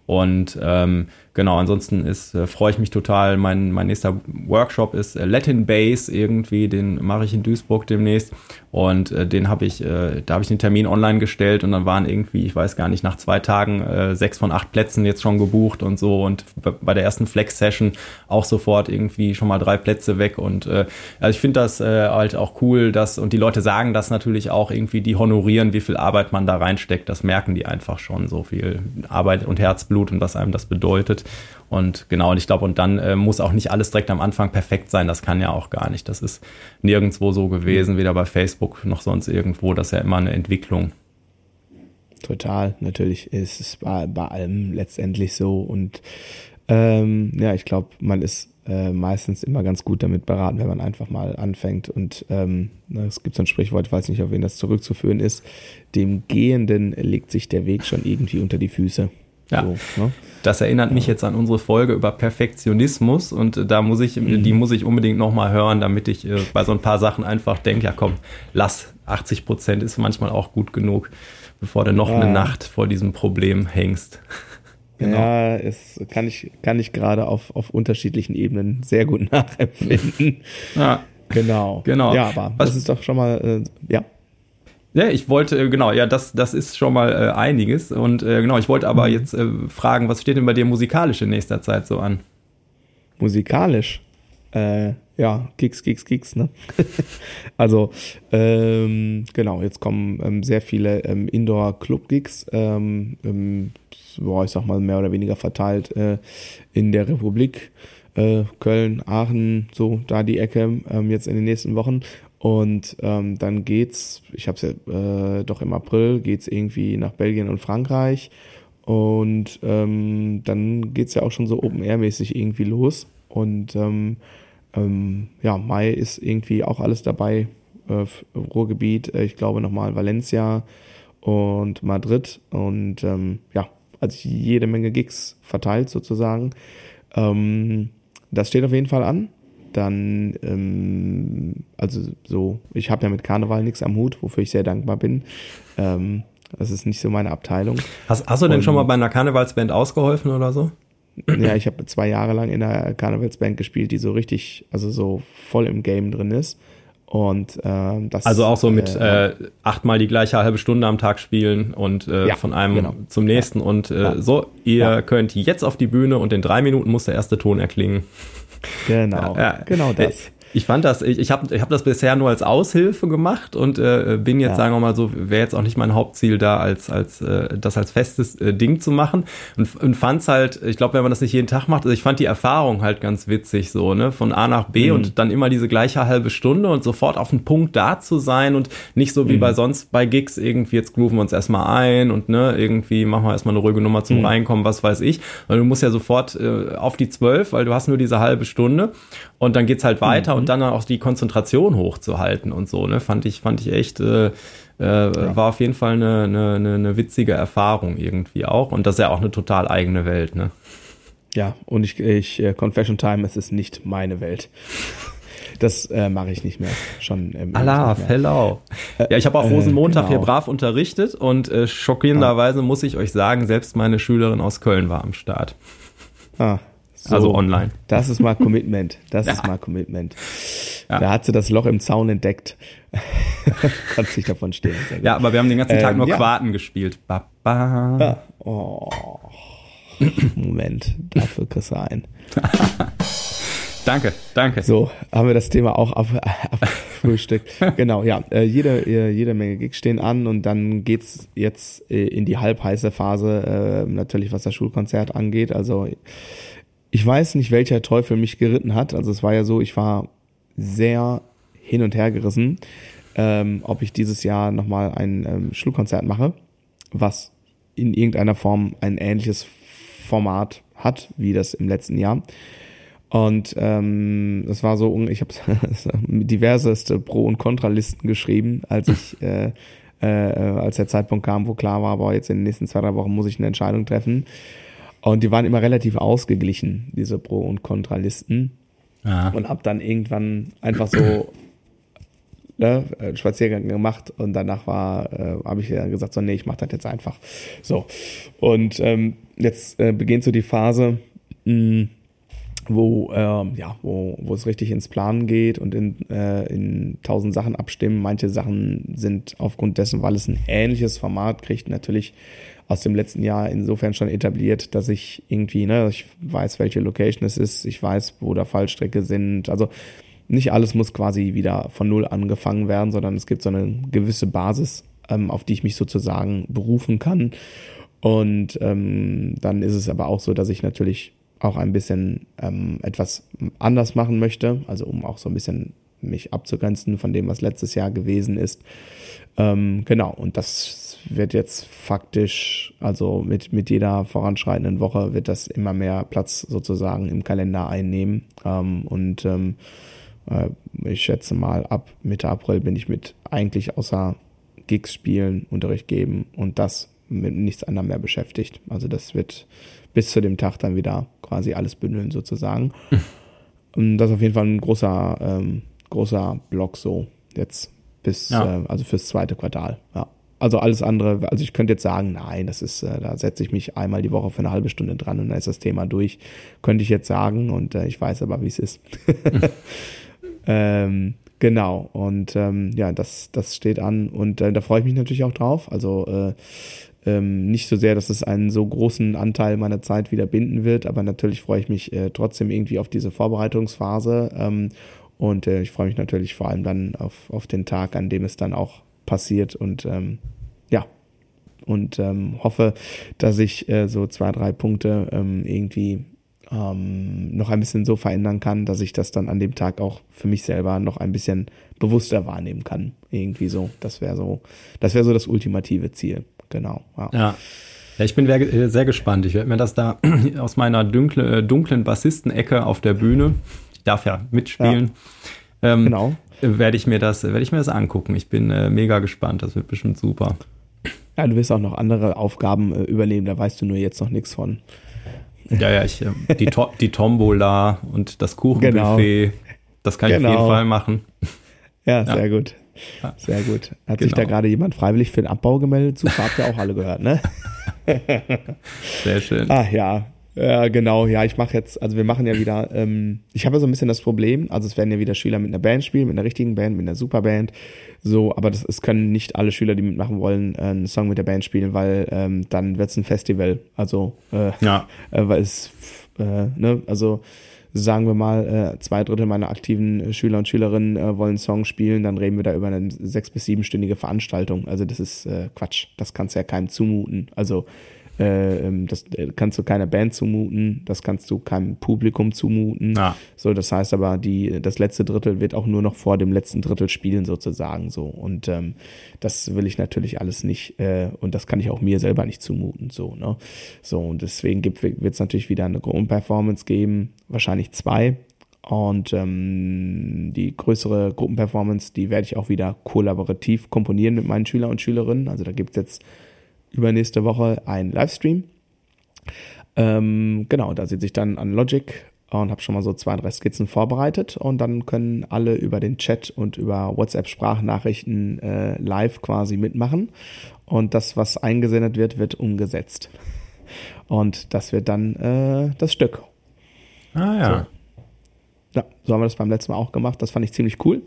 Und ähm, genau, ansonsten ist, äh, freue ich mich total. Mein, mein nächster Workshop ist äh, Latin Bass irgendwie, den mache ich in Duisburg demnächst. Und äh, den habe ich, äh, da habe ich den Termin online gestellt und dann waren irgendwie, ich weiß gar nicht, nach zwei Tagen äh, sechs von acht Plätzen jetzt schon gebucht und so. Und bei der ersten Flex-Session auch sofort irgendwie schon mal drei Plätze weg. Und äh, also ich finde das äh, halt auch cool, dass, und die Leute sagen das natürlich auch irgendwie, die honorieren, wie viel Arbeit man da reinsteckt. Das merken die einfach schon, so viel Arbeit und Herzblut und was einem das bedeutet. Und genau, und ich glaube, und dann äh, muss auch nicht alles direkt am Anfang perfekt sein. Das kann ja auch gar nicht. Das ist nirgendwo so gewesen, weder bei Facebook noch sonst irgendwo. Das ist ja immer eine Entwicklung. Total, natürlich ist es bei, bei allem letztendlich so. Und ähm, ja, ich glaube, man ist äh, meistens immer ganz gut damit beraten, wenn man einfach mal anfängt. Und ähm, es gibt so ein Sprichwort, ich weiß nicht, auf wen das zurückzuführen ist. Dem Gehenden legt sich der Weg schon irgendwie unter die Füße. Ja. So, ne? Das erinnert mich jetzt an unsere Folge über Perfektionismus und da muss ich, mhm. die muss ich unbedingt nochmal hören, damit ich äh, bei so ein paar Sachen einfach denke, ja komm, lass, 80 Prozent ist manchmal auch gut genug, bevor du noch ja. eine Nacht vor diesem Problem hängst. <laughs> Genau. Ja, es kann ich, kann ich gerade auf, auf unterschiedlichen Ebenen sehr gut <laughs> nachempfinden. Ja. Genau. Genau. Ja, aber Was, das ist doch schon mal, äh, ja. Ja, ich wollte, äh, genau, ja, das, das ist schon mal äh, einiges. Und äh, genau, ich wollte aber mhm. jetzt äh, fragen, was steht denn bei dir musikalisch in nächster Zeit so an? Musikalisch? Äh, ja, Gigs, Gigs, Gigs, ne? <laughs> also, ähm, genau, jetzt kommen ähm, sehr viele ähm, Indoor-Club-Gigs, ähm, ähm, boah, ich sag mal mehr oder weniger verteilt äh, in der Republik. Köln, Aachen, so da die Ecke ähm, jetzt in den nächsten Wochen und ähm, dann geht's, ich habe es ja äh, doch im April, geht's irgendwie nach Belgien und Frankreich. Und ähm, dann geht's ja auch schon so Open-Air-mäßig irgendwie los. Und ähm, ähm, ja, Mai ist irgendwie auch alles dabei. Äh, Ruhrgebiet, äh, ich glaube nochmal Valencia und Madrid. Und ähm, ja, also jede Menge Gigs verteilt sozusagen. Ähm, das steht auf jeden Fall an dann, ähm, also so, ich habe ja mit Karneval nichts am Hut, wofür ich sehr dankbar bin. Ähm, das ist nicht so meine Abteilung. Hast, hast du denn Und, schon mal bei einer Karnevalsband ausgeholfen oder so? Ja, ich habe zwei Jahre lang in einer Karnevalsband gespielt, die so richtig, also so voll im Game drin ist. Und ähm, das also auch so mit äh, äh, achtmal die gleiche halbe Stunde am Tag spielen und äh, ja, von einem genau. zum nächsten ja. und äh, ja. so, ihr könnt jetzt auf die Bühne und in drei Minuten muss der erste Ton erklingen. Genau, ja, genau das. Ich fand das, ich, ich habe ich hab das bisher nur als Aushilfe gemacht und äh, bin jetzt, ja. sagen wir mal so, wäre jetzt auch nicht mein Hauptziel da, als, als äh, das als festes äh, Ding zu machen. Und, und fand's halt, ich glaube, wenn man das nicht jeden Tag macht, also ich fand die Erfahrung halt ganz witzig, so, ne? Von A nach B mhm. und dann immer diese gleiche halbe Stunde und sofort auf den Punkt da zu sein und nicht so wie mhm. bei sonst bei Gigs irgendwie, jetzt grooven wir uns erstmal ein und ne, irgendwie machen wir erstmal eine ruhige Nummer zum mhm. Reinkommen, was weiß ich. Weil du musst ja sofort äh, auf die zwölf, weil du hast nur diese halbe Stunde und dann geht's halt weiter mhm. Und dann auch die Konzentration hochzuhalten und so, ne, fand ich, fand ich echt, äh, äh, ja. war auf jeden Fall eine, eine, eine witzige Erfahrung irgendwie auch und das ist ja auch eine total eigene Welt, ne. Ja, und ich, ich äh, Confession Time, es ist nicht meine Welt. Das äh, mache ich nicht mehr. Schon. Ähm, Allah, Fellau. Ja, ich habe auch äh, Rosenmontag genau. hier brav unterrichtet und äh, schockierenderweise muss ich euch sagen, selbst meine Schülerin aus Köln war am Start. Ah, so, also online. Das ist mal <laughs> Commitment. Das ja. ist mal Commitment. Ja. Da hat sie das Loch im Zaun entdeckt. <laughs> Kannst dich davon stehen. Ja, aber wir haben den ganzen Tag ähm, nur ja. Quarten gespielt. Ba, ba. Ah. Oh. Moment, dafür kriegst du ein. <laughs> danke, danke. So, haben wir das Thema auch abfrühstückt. genau, ja, äh, jede, äh, jede Menge Gigs stehen an und dann geht's jetzt äh, in die halbheiße Phase, äh, natürlich was das Schulkonzert angeht. Also ich weiß nicht, welcher Teufel mich geritten hat. Also es war ja so, ich war sehr hin und her gerissen, ähm, ob ich dieses Jahr nochmal ein ähm, Schulkonzert mache, was in irgendeiner Form ein ähnliches Format hat, wie das im letzten Jahr. Und ähm, das war so, ich habe <laughs> diverseste Pro- und Kontralisten geschrieben, als ich <laughs> äh, äh, als der Zeitpunkt kam, wo klar war, aber jetzt in den nächsten zwei, drei Wochen muss ich eine Entscheidung treffen. Und die waren immer relativ ausgeglichen, diese Pro- und Kontralisten. Ah. Und hab dann irgendwann einfach so ne, Spaziergang gemacht und danach war, äh, habe ich dann gesagt, so nee, ich mach das jetzt einfach. So. Und ähm, jetzt äh, beginnt so die Phase, mh, wo, äh, ja, wo, wo es richtig ins Planen geht und in, äh, in tausend Sachen abstimmen. Manche Sachen sind aufgrund dessen, weil es ein ähnliches Format kriegt, natürlich aus dem letzten Jahr insofern schon etabliert, dass ich irgendwie, ne, ich weiß, welche Location es ist, ich weiß, wo da Fallstrecke sind. Also nicht alles muss quasi wieder von null angefangen werden, sondern es gibt so eine gewisse Basis, ähm, auf die ich mich sozusagen berufen kann. Und ähm, dann ist es aber auch so, dass ich natürlich auch ein bisschen ähm, etwas anders machen möchte, also um auch so ein bisschen mich abzugrenzen von dem, was letztes Jahr gewesen ist. Ähm, genau, und das wird jetzt faktisch, also mit, mit jeder voranschreitenden Woche wird das immer mehr Platz sozusagen im Kalender einnehmen. Ähm, und ähm, äh, ich schätze mal, ab Mitte April bin ich mit eigentlich außer Gigs spielen, Unterricht geben und das mit nichts anderem mehr beschäftigt. Also das wird bis zu dem Tag dann wieder quasi alles bündeln sozusagen. <laughs> und das ist auf jeden Fall ein großer, ähm, großer Block so jetzt bis, ja. äh, also fürs zweite Quartal. Ja. Also alles andere, also ich könnte jetzt sagen, nein, das ist, äh, da setze ich mich einmal die Woche für eine halbe Stunde dran und dann ist das Thema durch. Könnte ich jetzt sagen und äh, ich weiß aber, wie es ist. <laughs> ähm, genau, und ähm, ja, das, das steht an und äh, da freue ich mich natürlich auch drauf. Also äh, ähm, nicht so sehr, dass es einen so großen Anteil meiner Zeit wieder binden wird, aber natürlich freue ich mich äh, trotzdem irgendwie auf diese Vorbereitungsphase. Ähm, und äh, ich freue mich natürlich vor allem dann auf, auf den Tag, an dem es dann auch passiert. Und ähm, ja, und ähm, hoffe, dass ich äh, so zwei, drei Punkte ähm, irgendwie ähm, noch ein bisschen so verändern kann, dass ich das dann an dem Tag auch für mich selber noch ein bisschen bewusster wahrnehmen kann. Irgendwie so. Das wäre so, das wäre so das ultimative Ziel genau. Ja. ja. Ich bin sehr gespannt. Ich werde mir das da <clears throat> aus meiner dunkle, äh, dunklen Bassistenecke auf der Bühne, ich darf ja mitspielen, ja, ähm, genau. werde ich mir das, werde ich mir das angucken. Ich bin äh, mega gespannt. Das wird bestimmt super. Ja, du wirst auch noch andere Aufgaben äh, übernehmen. Da weißt du nur jetzt noch nichts von. Ja, ja, ich, äh, die, to die Tombola und das Kuchenbuffet, genau. das kann ich genau. auf jeden genau. Fall machen. Ja, sehr ja. gut. <laughs> Sehr gut. Hat genau. sich da genau. gerade jemand freiwillig für den Abbau gemeldet? Zu habt ihr auch alle gehört, ne? <laughs> Sehr schön. Ah ja, ja, genau, ja, ich mache jetzt, also wir machen ja wieder, ähm, ich habe ja so ein bisschen das Problem, also es werden ja wieder Schüler mit einer Band spielen, mit einer richtigen Band, mit einer Superband, so, aber das, es können nicht alle Schüler, die mitmachen wollen, einen Song mit der Band spielen, weil ähm, dann wird's ein Festival, also äh, ja. <laughs> äh, weil es, äh, ne, also sagen wir mal, äh, zwei Drittel meiner aktiven Schüler und Schülerinnen äh, wollen Song spielen, dann reden wir da über eine sechs- bis siebenstündige Veranstaltung. Also das ist äh, Quatsch. Das kannst du ja keinem zumuten. Also äh, ähm, das äh, kannst du keiner Band zumuten, das kannst du keinem Publikum zumuten. Ja. So, das heißt aber, die, das letzte Drittel wird auch nur noch vor dem letzten Drittel spielen, sozusagen so. Und ähm, das will ich natürlich alles nicht äh, und das kann ich auch mir selber nicht zumuten. So, ne? So, und deswegen wird es natürlich wieder eine Gruppenperformance geben, wahrscheinlich zwei. Und ähm, die größere Gruppenperformance, die werde ich auch wieder kollaborativ komponieren mit meinen Schülern und Schülerinnen. Also da gibt es jetzt übernächste Woche ein Livestream. Ähm, genau, da sitze ich dann an Logic und habe schon mal so zwei, drei Skizzen vorbereitet und dann können alle über den Chat und über WhatsApp-Sprachnachrichten äh, live quasi mitmachen und das, was eingesendet wird, wird umgesetzt. Und das wird dann äh, das Stück. Ah ja. So. Ja, so haben wir das beim letzten Mal auch gemacht. Das fand ich ziemlich cool.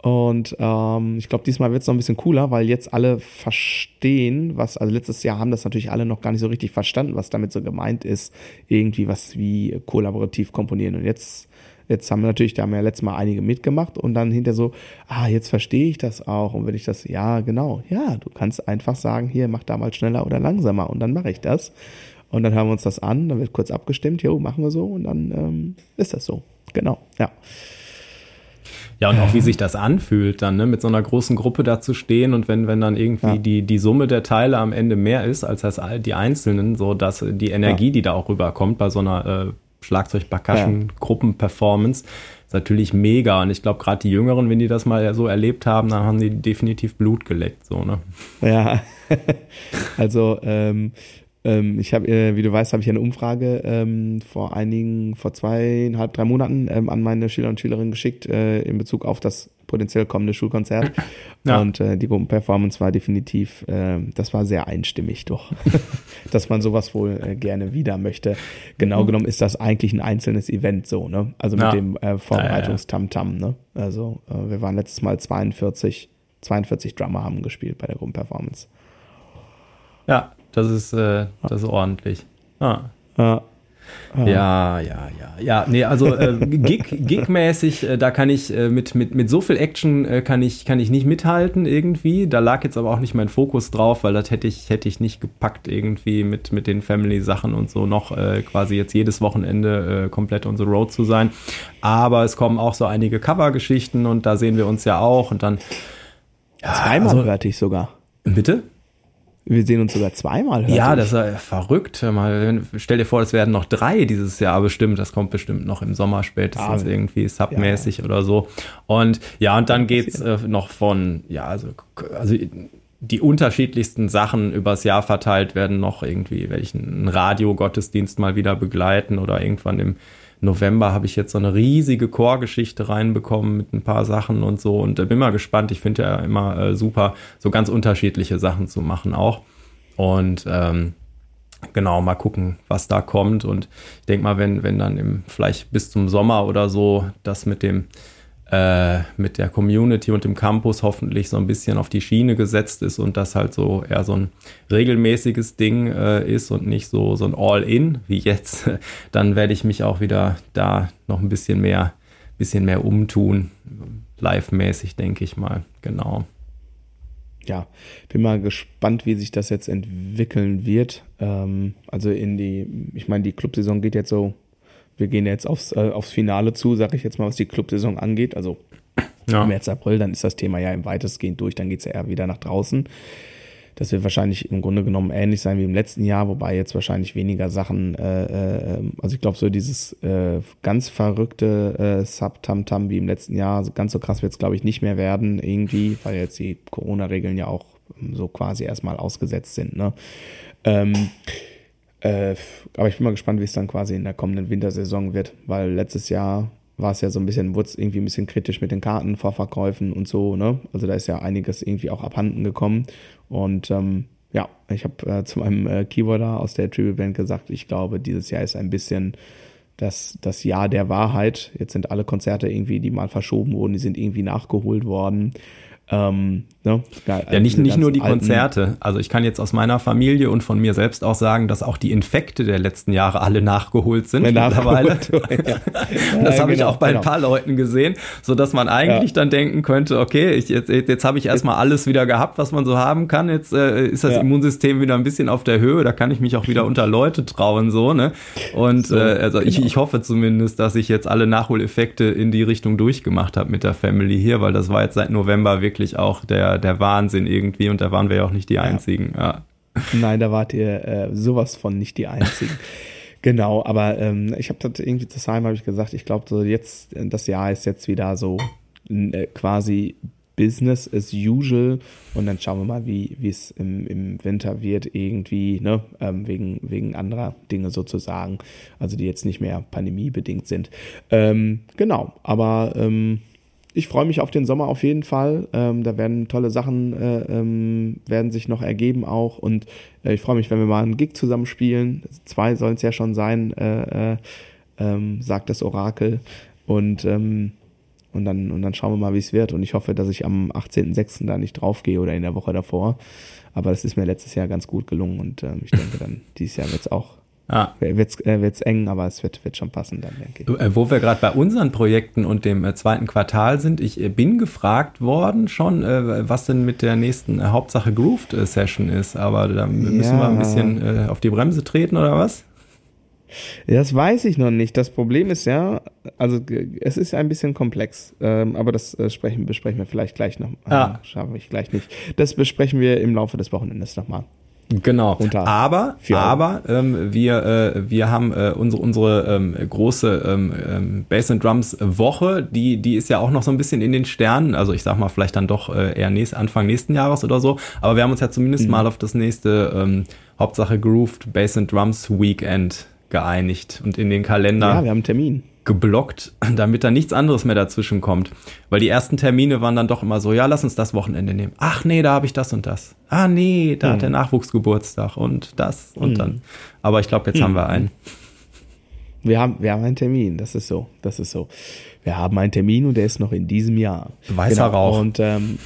Und ähm, ich glaube, diesmal wird es noch ein bisschen cooler, weil jetzt alle verstehen, was, also letztes Jahr haben das natürlich alle noch gar nicht so richtig verstanden, was damit so gemeint ist, irgendwie was wie kollaborativ komponieren. Und jetzt, jetzt haben wir natürlich, da haben ja letztes Mal einige mitgemacht und dann hinter so, ah, jetzt verstehe ich das auch. Und wenn ich das, ja, genau, ja, du kannst einfach sagen, hier, mach da mal schneller oder langsamer und dann mache ich das. Und dann hören wir uns das an, dann wird kurz abgestimmt, jo, machen wir so und dann ähm, ist das so. Genau, ja. Ja, und auch wie sich das anfühlt, dann ne, mit so einer großen Gruppe da zu stehen und wenn, wenn dann irgendwie ja. die, die Summe der Teile am Ende mehr ist als das, die einzelnen, so dass die Energie, ja. die da auch rüberkommt bei so einer äh, Schlagzeug-Percussion-Gruppen-Performance, ist natürlich mega. Und ich glaube, gerade die Jüngeren, wenn die das mal so erlebt haben, dann haben die definitiv Blut geleckt, so, ne? Ja, <laughs> also ähm, ähm, ich habe, äh, wie du weißt, habe ich eine Umfrage ähm, vor einigen, vor zweieinhalb, drei Monaten ähm, an meine Schüler und Schülerinnen geschickt äh, in Bezug auf das potenziell kommende Schulkonzert. <laughs> Ja. Und äh, die Gruppenperformance war definitiv, äh, das war sehr einstimmig doch, <laughs> <laughs> dass man sowas wohl äh, gerne wieder möchte. Genau mhm. genommen ist das eigentlich ein einzelnes Event so, ne? Also mit ja. dem äh, Vorbereitungstamtam, ne? Also äh, wir waren letztes Mal 42, 42 Drummer haben gespielt bei der Gruppenperformance. Ja, das ist, äh, das ist ordentlich. Ah. Ja. Ja, ja, ja, ja. Nee, also äh, Gig, Gig-mäßig, äh, da kann ich äh, mit, mit, mit so viel Action äh, kann, ich, kann ich nicht mithalten irgendwie. Da lag jetzt aber auch nicht mein Fokus drauf, weil das hätte ich, hätte ich nicht gepackt irgendwie mit, mit den Family-Sachen und so noch äh, quasi jetzt jedes Wochenende äh, komplett on the road zu sein. Aber es kommen auch so einige Cover-Geschichten und da sehen wir uns ja auch und dann. Ja, Zweimal also, hörte ich sogar. Bitte? Wir sehen uns sogar zweimal. Ja, das ist verrückt. Mal, stell dir vor, es werden noch drei dieses Jahr bestimmt. Das kommt bestimmt noch im Sommer spätestens ah, irgendwie submäßig ja, ja. oder so. Und ja, und dann geht's äh, noch von, ja, also, also die unterschiedlichsten Sachen übers Jahr verteilt werden noch irgendwie, welchen Radiogottesdienst mal wieder begleiten oder irgendwann im November habe ich jetzt so eine riesige Chorgeschichte reinbekommen mit ein paar Sachen und so und äh, bin mal gespannt. Ich finde ja immer äh, super, so ganz unterschiedliche Sachen zu machen auch. Und ähm, genau, mal gucken, was da kommt. Und ich denke mal, wenn, wenn dann im, vielleicht bis zum Sommer oder so das mit dem äh, mit der Community und dem Campus hoffentlich so ein bisschen auf die Schiene gesetzt ist und das halt so eher so ein regelmäßiges Ding äh, ist und nicht so, so ein All-In wie jetzt, <laughs> dann werde ich mich auch wieder da noch ein bisschen mehr, bisschen mehr umtun. Live-mäßig, denke ich mal. Genau. Ja, bin mal gespannt, wie sich das jetzt entwickeln wird. Ähm, also in die, ich meine, die Clubsaison geht jetzt so wir gehen jetzt aufs, äh, aufs Finale zu, sage ich jetzt mal, was die Clubsaison angeht. Also ja. März, April, dann ist das Thema ja im weitestgehend durch, dann geht's ja eher wieder nach draußen. Das wird wahrscheinlich im Grunde genommen ähnlich sein wie im letzten Jahr, wobei jetzt wahrscheinlich weniger Sachen, äh, äh, also ich glaube so dieses äh, ganz verrückte äh, Sub-Tam-Tam wie im letzten Jahr, also ganz so krass wird es glaube ich nicht mehr werden irgendwie, weil jetzt die Corona-Regeln ja auch so quasi erstmal ausgesetzt sind. Ne? Ähm, äh, aber ich bin mal gespannt, wie es dann quasi in der kommenden Wintersaison wird, weil letztes Jahr war es ja so ein bisschen, wurde es irgendwie ein bisschen kritisch mit den Kartenvorverkäufen und so, ne? Also da ist ja einiges irgendwie auch abhanden gekommen. Und ähm, ja, ich habe äh, zu meinem äh, Keyboarder aus der Tribute Band gesagt, ich glaube, dieses Jahr ist ein bisschen das, das Jahr der Wahrheit. Jetzt sind alle Konzerte irgendwie, die mal verschoben wurden, die sind irgendwie nachgeholt worden. Ähm, ne? Geil, ja, nicht, nicht nur die Konzerte. Also ich kann jetzt aus meiner Familie und von mir selbst auch sagen, dass auch die Infekte der letzten Jahre alle nachgeholt sind mittlerweile. <laughs> ja. das habe ich genau, auch bei genau. ein paar Leuten gesehen, so dass man eigentlich ja. dann denken könnte, okay, ich, jetzt, jetzt, habe ich erstmal alles wieder gehabt, was man so haben kann. Jetzt äh, ist das ja. Immunsystem wieder ein bisschen auf der Höhe, da kann ich mich auch wieder unter Leute trauen, so, ne? Und so, äh, also genau. ich, ich hoffe zumindest, dass ich jetzt alle Nachholeffekte in die Richtung durchgemacht habe mit der Family hier, weil das war jetzt seit November wirklich auch der, der Wahnsinn irgendwie und da waren wir ja auch nicht die ja. Einzigen. Ja. Nein, da wart ihr äh, sowas von nicht die Einzigen. <laughs> genau, aber ähm, ich habe das irgendwie zu Simon habe ich gesagt, ich glaube so jetzt, das Jahr ist jetzt wieder so äh, quasi Business as usual und dann schauen wir mal, wie es im, im Winter wird, irgendwie, ne, ähm, wegen, wegen anderer Dinge sozusagen, also die jetzt nicht mehr pandemiebedingt sind. Ähm, genau, aber ähm, ich freue mich auf den Sommer auf jeden Fall. Ähm, da werden tolle Sachen äh, ähm, werden sich noch ergeben auch und äh, ich freue mich, wenn wir mal einen Gig zusammen spielen. Zwei sollen es ja schon sein, äh, äh, ähm, sagt das Orakel und ähm, und dann und dann schauen wir mal, wie es wird und ich hoffe, dass ich am 18.06. da nicht draufgehe oder in der Woche davor. Aber das ist mir letztes Jahr ganz gut gelungen und ähm, ich denke dann <laughs> dieses Jahr wird es auch Ah. Wird's, äh, wird's eng, aber es wird, wird schon passen dann, denke ich. Äh, wo wir gerade bei unseren Projekten und dem äh, zweiten Quartal sind, ich äh, bin gefragt worden schon, äh, was denn mit der nächsten äh, Hauptsache Grooved Session ist, aber da müssen ja. wir ein bisschen auf die Bremse treten oder was? Das weiß ich noch nicht. Das Problem ist ja, also es ist ein bisschen komplex, ähm, aber das sprechen, besprechen wir vielleicht gleich noch. Ah. Schaffe ich gleich nicht. Das besprechen wir im Laufe des Wochenendes nochmal. Genau. aber aber ähm, wir äh, wir haben äh, unsere unsere ähm, große ähm, ähm, Bass and Drums Woche, die die ist ja auch noch so ein bisschen in den Sternen. Also ich sag mal vielleicht dann doch äh, eher nächst, Anfang nächsten Jahres oder so. Aber wir haben uns ja zumindest mhm. mal auf das nächste ähm, Hauptsache Grooved Bass and Drums Weekend geeinigt und in den Kalender. Ja, wir haben einen Termin geblockt, damit da nichts anderes mehr dazwischen kommt. Weil die ersten Termine waren dann doch immer so, ja, lass uns das Wochenende nehmen. Ach nee, da habe ich das und das. Ah nee, da hm. hat der Nachwuchsgeburtstag und das und hm. dann. Aber ich glaube, jetzt hm. haben wir einen. Wir haben, wir haben einen Termin, das ist so, das ist so. Wir haben einen Termin und der ist noch in diesem Jahr. Weißer genau. Rauch. Und ähm,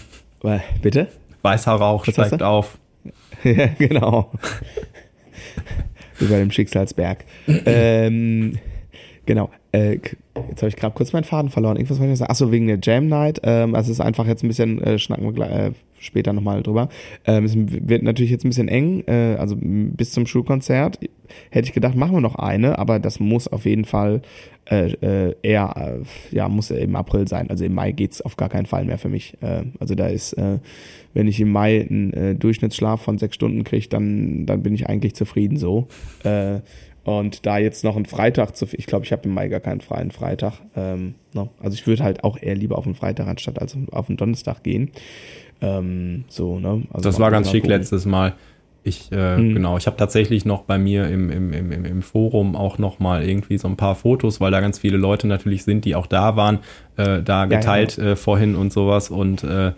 bitte? Weißer Rauch Was steigt auf. <laughs> ja, genau. <laughs> Über dem Schicksalsberg. <laughs> ähm, Genau. Äh, jetzt habe ich gerade kurz meinen Faden verloren. Irgendwas wollte ich sagen. Achso, wegen der Jam Night. Ähm, also es ist einfach jetzt ein bisschen, äh, schnacken wir äh, später nochmal drüber. Ähm, es wird natürlich jetzt ein bisschen eng. Äh, also bis zum Schulkonzert hätte ich gedacht, machen wir noch eine, aber das muss auf jeden Fall äh, äh, eher, äh, ja, muss im April sein. Also im Mai geht's auf gar keinen Fall mehr für mich. Äh, also da ist, wenn ich im Mai einen Durchschnittsschlaf von sechs Stunden kriege, dann, dann bin ich eigentlich zufrieden so. Und da jetzt noch ein Freitag zu, ich glaube, ich habe im Mai gar keinen freien Freitag. Ähm, no. Ne? Also ich würde halt auch eher lieber auf einen Freitag anstatt als auf einen Donnerstag gehen. Ähm, so, ne? Also das war ganz schick gucken. letztes Mal. Ich, äh, mhm. genau, ich habe tatsächlich noch bei mir im, im, im, im Forum auch noch mal irgendwie so ein paar Fotos, weil da ganz viele Leute natürlich sind, die auch da waren, äh, da geteilt ja, ja. Äh, vorhin und sowas und äh,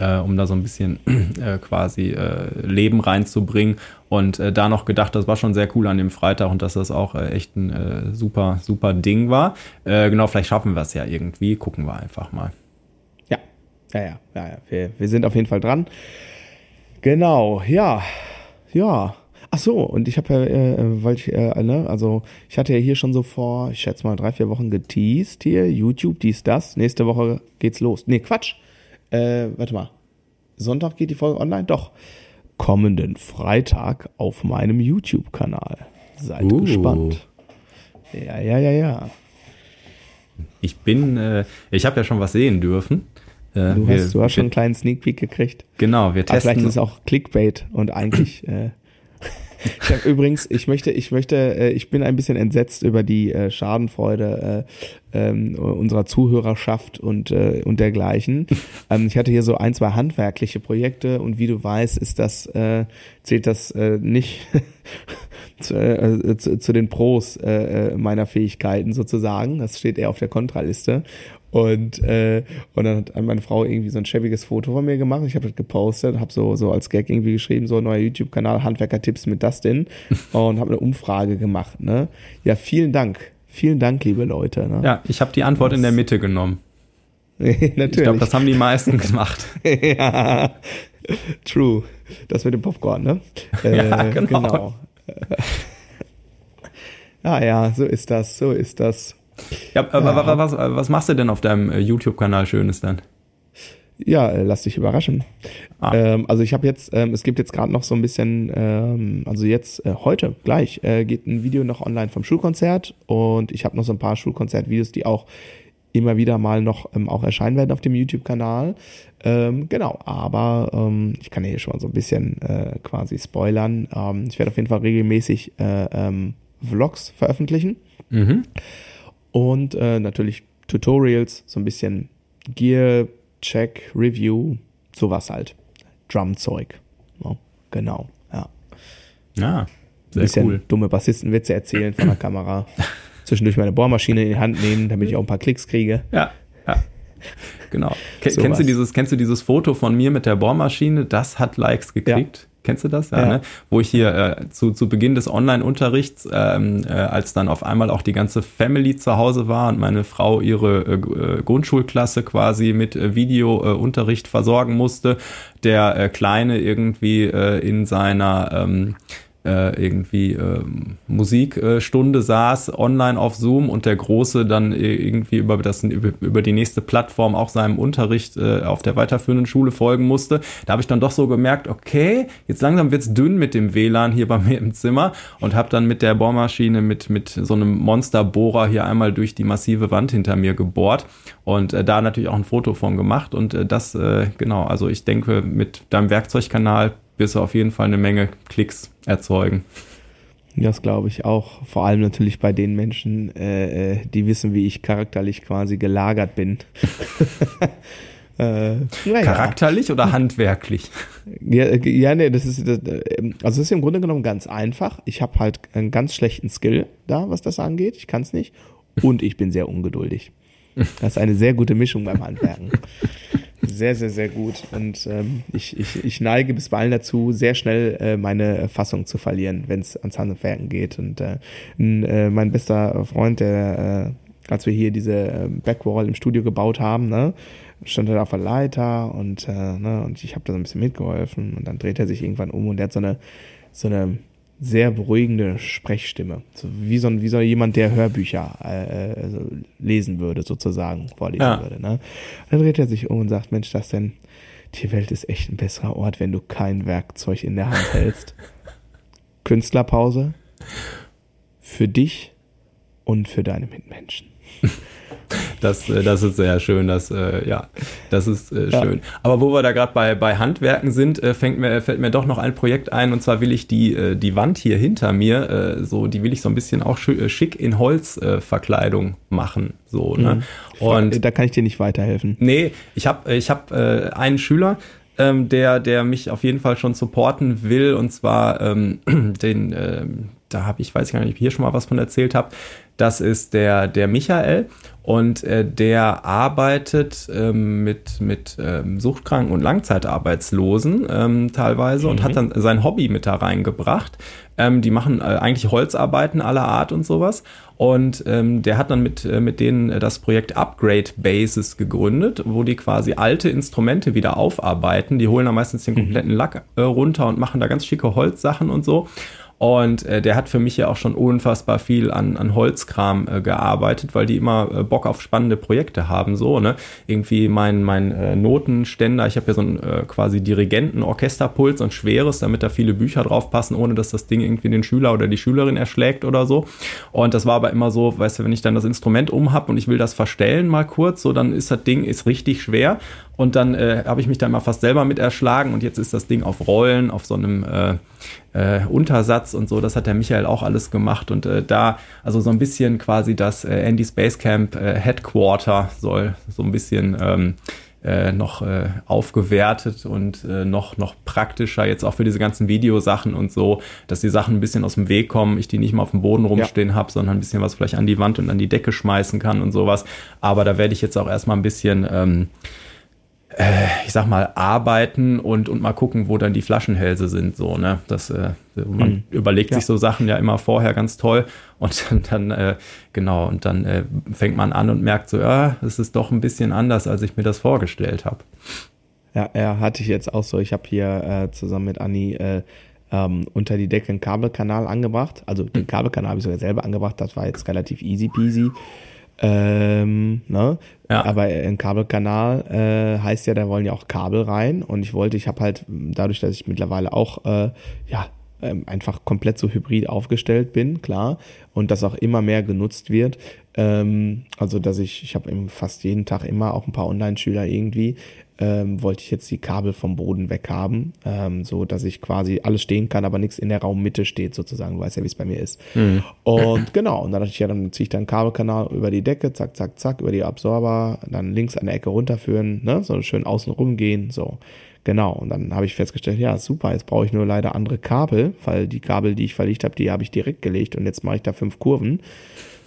äh, um da so ein bisschen <clears throat> äh, quasi äh, Leben reinzubringen. Und äh, da noch gedacht, das war schon sehr cool an dem Freitag und dass das auch äh, echt ein äh, super, super Ding war. Genau, vielleicht schaffen wir es ja irgendwie. Gucken wir einfach mal. Ja, ja, ja, ja, ja. Wir, wir sind auf jeden Fall dran. Genau, ja, ja. Ach so, und ich habe ja, äh, weil ich, äh, ne, also ich hatte ja hier schon so vor, ich schätze mal drei, vier Wochen geteased hier, YouTube, dies, das. Nächste Woche geht's los. Nee, Quatsch. Äh, warte mal. Sonntag geht die Folge online? Doch. Kommenden Freitag auf meinem YouTube-Kanal. Seid uh. gespannt. Ja, ja, ja, ja. Ich bin, äh, ich habe ja schon was sehen dürfen. Äh, du, hast, du hast schon einen kleinen Sneak Peek gekriegt. Genau, wir testen. Aber vielleicht ist es auch Clickbait und eigentlich äh, ich habe übrigens, ich möchte, ich möchte, äh, ich bin ein bisschen entsetzt über die äh, Schadenfreude äh, ähm, unserer Zuhörerschaft und und dergleichen. <laughs> Ähm, ich hatte hier so ein, zwei handwerkliche Projekte und wie du weißt, ist das zählt das nicht <laughs> zu, zu, zu, den Pros meiner Fähigkeiten sozusagen. Das steht eher auf der Kontraliste. Und, äh, und dann hat meine Frau irgendwie so ein schäbiges Foto von mir gemacht. Ich habe das gepostet, habe so, so als Gag irgendwie geschrieben, so neuer YouTube-Kanal, Handwerker-Tipps mit Dustin <laughs> und habe eine Umfrage gemacht. Ne? Ja, vielen Dank. Vielen Dank, liebe Leute. Ne? Ja, ich habe die Antwort das, in der Mitte genommen. <laughs> Natürlich. Ich glaube, das haben die meisten gemacht. <laughs> ja, true. Das mit dem Popcorn, ne? ja, äh, genau. genau. ah ja, so ist das, so ist das. Ja, aber ja. Was, was machst du denn auf deinem äh, YouTube-Kanal Schönes dann? Ja, äh, lass dich überraschen. Ah. Ähm, also ich habe jetzt, ähm, es gibt jetzt gerade noch so ein bisschen, ähm, also jetzt äh, heute gleich äh, geht ein Video noch online vom Schulkonzert und ich habe noch so ein paar Schulkonzertvideos, die auch immer wieder mal noch ähm, auch erscheinen werden auf dem YouTube-Kanal. Ähm, genau, aber ähm, ich kann hier schon mal so ein bisschen äh, quasi spoilern. Ich werde auf jeden Fall regelmäßig äh, Vlogs veröffentlichen mhm. Und äh, natürlich Tutorials, so ein bisschen Gear, Check, Review, sowas halt. Drumzeug. Ja, genau, ja. Ja, sehr bisschen cool. dumme Bassistenwitze erzählen von der Kamera. <laughs> Zwischendurch meine Bohrmaschine in die Hand nehmen, damit ich auch ein paar Klicks kriege. Ja, ja. Genau. Ken, <laughs> kennst, du dieses, kennst du dieses Foto von mir mit der Bohrmaschine? Das hat Likes gekriegt. Kennst du das? Ja, ja. Ne? Wo ich hier äh, zu, zu Beginn des Online-Unterrichts, ähm, äh, als dann auf einmal auch die ganze Family zu Hause war und meine Frau ihre äh, äh Grundschulklasse quasi mit äh, Videounterricht versorgen musste, der äh, Kleine irgendwie in seiner ähm, äh, irgendwie äh, Musikstunde saß online auf Zoom und der Große dann irgendwie über das über, die nächste Plattform auch seinem Unterricht äh, auf der weiterführenden Schule folgen musste. Da habe ich dann doch so gemerkt, okay, jetzt langsam wird's dünn mit dem WLAN hier bei mir im Zimmer und habe dann mit der Bohrmaschine mit mit so einem Monsterbohrer hier einmal durch die massive Wand hinter mir gebohrt und äh, da natürlich auch ein Foto von gemacht und äh, das äh, genau, also ich denke mit deinem Werkzeugkanal wirst du auf jeden Fall eine Menge Klicks erzeugen. Das glaube ich auch. Vor allem natürlich bei den Menschen, äh, äh die wissen, wie ich charakterlich quasi gelagert bin. <laughs> äh, ja. Charakterlich oder handwerklich? Ja, äh, ja nee, das ist, das, ähm, also das ist im Grunde genommen ganz einfach. Ich habe halt einen ganz schlechten Skill da, was das angeht. Ich kann es nicht. Und ich bin sehr ungeduldig. <laughs> Das ist eine sehr gute Mischung beim Handwerken. Sehr, sehr, sehr gut. Und ähm, ich, ich, ich neige bisweilen dazu, sehr schnell äh, meine Fassung zu verlieren, wenn es ans Handwerken geht. Und äh, äh, mein bester Freund, der, äh, als wir hier diese äh, Backwall im Studio gebaut haben, ne, stand er auf der Leiter und, äh, ne, und ich habe da so ein bisschen mitgeholfen. Und dann dreht er sich irgendwann um und der hat so eine, so eine sehr beruhigende Sprechstimme. So wie so, wie so jemand, der Hörbücher äh, also lesen würde, sozusagen, vorlesen ja. würde. Ne? Dann dreht er sich um und sagt, Mensch, das denn, die Welt ist echt ein besserer Ort, wenn du kein Werkzeug in der Hand <laughs> hältst. Künstlerpause für dich und für deine Mitmenschen. <laughs> Das, äh, das ist sehr schön, das, äh, ja, das ist äh, schön. Ja. Aber wo wir da gerade bei, bei Handwerken sind, äh, fängt mir, fällt mir doch noch ein Projekt ein und zwar will ich die, die Wand hier hinter mir, so, die will ich so ein bisschen auch schick in Holzverkleidung machen, so, ne? Mhm. Und da kann ich dir nicht weiterhelfen. Nee, ich habe ich hab, einen Schüler, ähm, der, der mich auf jeden Fall schon supporten will und zwar ähm, <clears throat> den, äh, da habe ich, weiß ich gar nicht, ob ich hier schon mal was von erzählt habe, das ist der, der Michael und äh, der arbeitet ähm, mit, mit ähm, Suchtkranken und Langzeitarbeitslosen ähm, teilweise mhm. und hat dann sein Hobby mit da reingebracht. Ähm, die machen äh, eigentlich Holzarbeiten aller Art und sowas. Und ähm, der hat dann mit, äh, mit denen äh, das Projekt Upgrade Bases gegründet, wo die quasi alte Instrumente wieder aufarbeiten. Die holen da meistens den mhm. kompletten Lack äh, runter und machen da ganz schicke Holzsachen und so. Und äh, der hat für mich ja auch schon unfassbar viel an, an Holzkram äh, gearbeitet, weil die immer äh, Bock auf spannende Projekte haben. So, ne? Irgendwie mein, mein äh, Notenständer, ich habe ja so ein äh, quasi Dirigenten-Orchesterpuls und schweres, damit da viele Bücher drauf passen, ohne dass das Ding irgendwie den Schüler oder die Schülerin erschlägt oder so. Und das war aber immer so, weißt du, wenn ich dann das Instrument um habe und ich will das verstellen mal kurz, so dann ist das Ding ist richtig schwer. Und dann äh, habe ich mich da immer fast selber mit erschlagen und jetzt ist das Ding auf Rollen, auf so einem äh, äh, Untersatz und so. Das hat der Michael auch alles gemacht und äh, da, also so ein bisschen quasi das äh, Andy Space Camp äh, Headquarter soll so ein bisschen ähm, äh, noch äh, aufgewertet und äh, noch, noch praktischer jetzt auch für diese ganzen Videosachen und so, dass die Sachen ein bisschen aus dem Weg kommen, ich die nicht mal auf dem Boden rumstehen ja. habe, sondern ein bisschen was vielleicht an die Wand und an die Decke schmeißen kann und sowas. Aber da werde ich jetzt auch erstmal ein bisschen ähm, äh, ich sag mal, arbeiten und, und mal gucken, wo dann die Flaschenhälse sind. So, ne? Das, äh, man mhm. überlegt ja. sich so Sachen ja immer vorher ganz toll und <laughs> dann, dann äh, genau, und dann äh, fängt man an und merkt so, ja, es ist doch ein bisschen anders, als ich mir das vorgestellt habe. Ja, ja, hatte ich jetzt auch so. Ich habe hier äh, zusammen mit Anni äh, ähm, unter die Decke einen Kabelkanal angebracht. Also den Kabelkanal habe ich sogar selber angebracht, das war jetzt relativ easy peasy. Ähm, ne? Ja. Aber ein Kabelkanal äh, heißt ja, da wollen ja auch Kabel rein. Und ich wollte, ich habe halt dadurch, dass ich mittlerweile auch äh, ja ähm, einfach komplett so hybrid aufgestellt bin, klar, und das auch immer mehr genutzt wird. Ähm, also dass ich, ich habe fast jeden Tag immer auch ein paar Online-Schüler irgendwie, ähm, wollte ich jetzt die Kabel vom Boden weghaben, ähm, so dass ich quasi alles stehen kann, aber nichts in der Raummitte steht sozusagen. Du weißt ja, wie es bei mir ist. Mhm. Und <laughs> genau, und dann dachte ich ja, dann ziehe ich dann Kabelkanal über die Decke, zack, zack, zack, über die Absorber, dann links an der Ecke runterführen, ne, so schön außen rumgehen, so. Genau, und dann habe ich festgestellt, ja, super, jetzt brauche ich nur leider andere Kabel, weil die Kabel, die ich verlegt habe, die habe ich direkt gelegt und jetzt mache ich da fünf Kurven.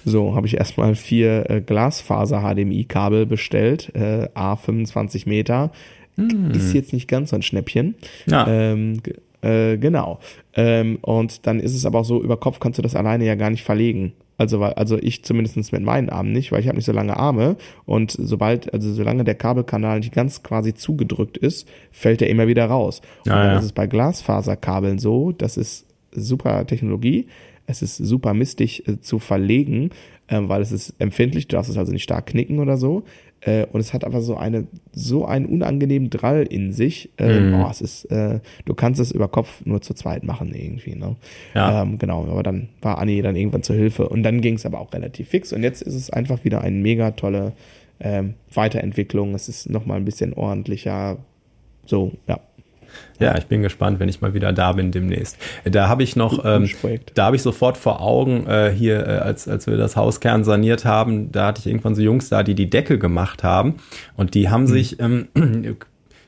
So, habe ich erstmal vier äh, Glasfaser-HDMI-Kabel bestellt, äh, A 25 Meter. Mm. Ist jetzt nicht ganz so ein Schnäppchen. Ja. Ähm, äh, genau. Ähm, und dann ist es aber auch so, über Kopf kannst du das alleine ja gar nicht verlegen. Also, also ich zumindest mit meinen Armen nicht, weil ich habe nicht so lange Arme und sobald, also solange der Kabelkanal nicht ganz quasi zugedrückt ist, fällt er immer wieder raus. Und ja, dann ja. ist es bei Glasfaserkabeln so, das ist super Technologie. Es ist super mistig äh, zu verlegen, äh, weil es ist empfindlich, du darfst es also nicht stark knicken oder so. Äh, und es hat aber so eine, so einen unangenehmen Drall in sich. Äh, mm. oh, es ist, äh, du kannst es über Kopf nur zu zweit machen irgendwie, ne? Ja. Ähm, genau, aber dann war Anni dann irgendwann zur Hilfe und dann ging es aber auch relativ fix und jetzt ist es einfach wieder eine mega tolle ähm, Weiterentwicklung. Es ist nochmal ein bisschen ordentlicher. So, ja. Ja, ich bin gespannt, wenn ich mal wieder da bin demnächst. Da habe ich noch, ähm, da habe ich sofort vor Augen, äh, hier, äh, als, als wir das Hauskern saniert haben, da hatte ich irgendwann so Jungs da, die die Decke gemacht haben und die haben mhm. sich, ähm, <clears throat>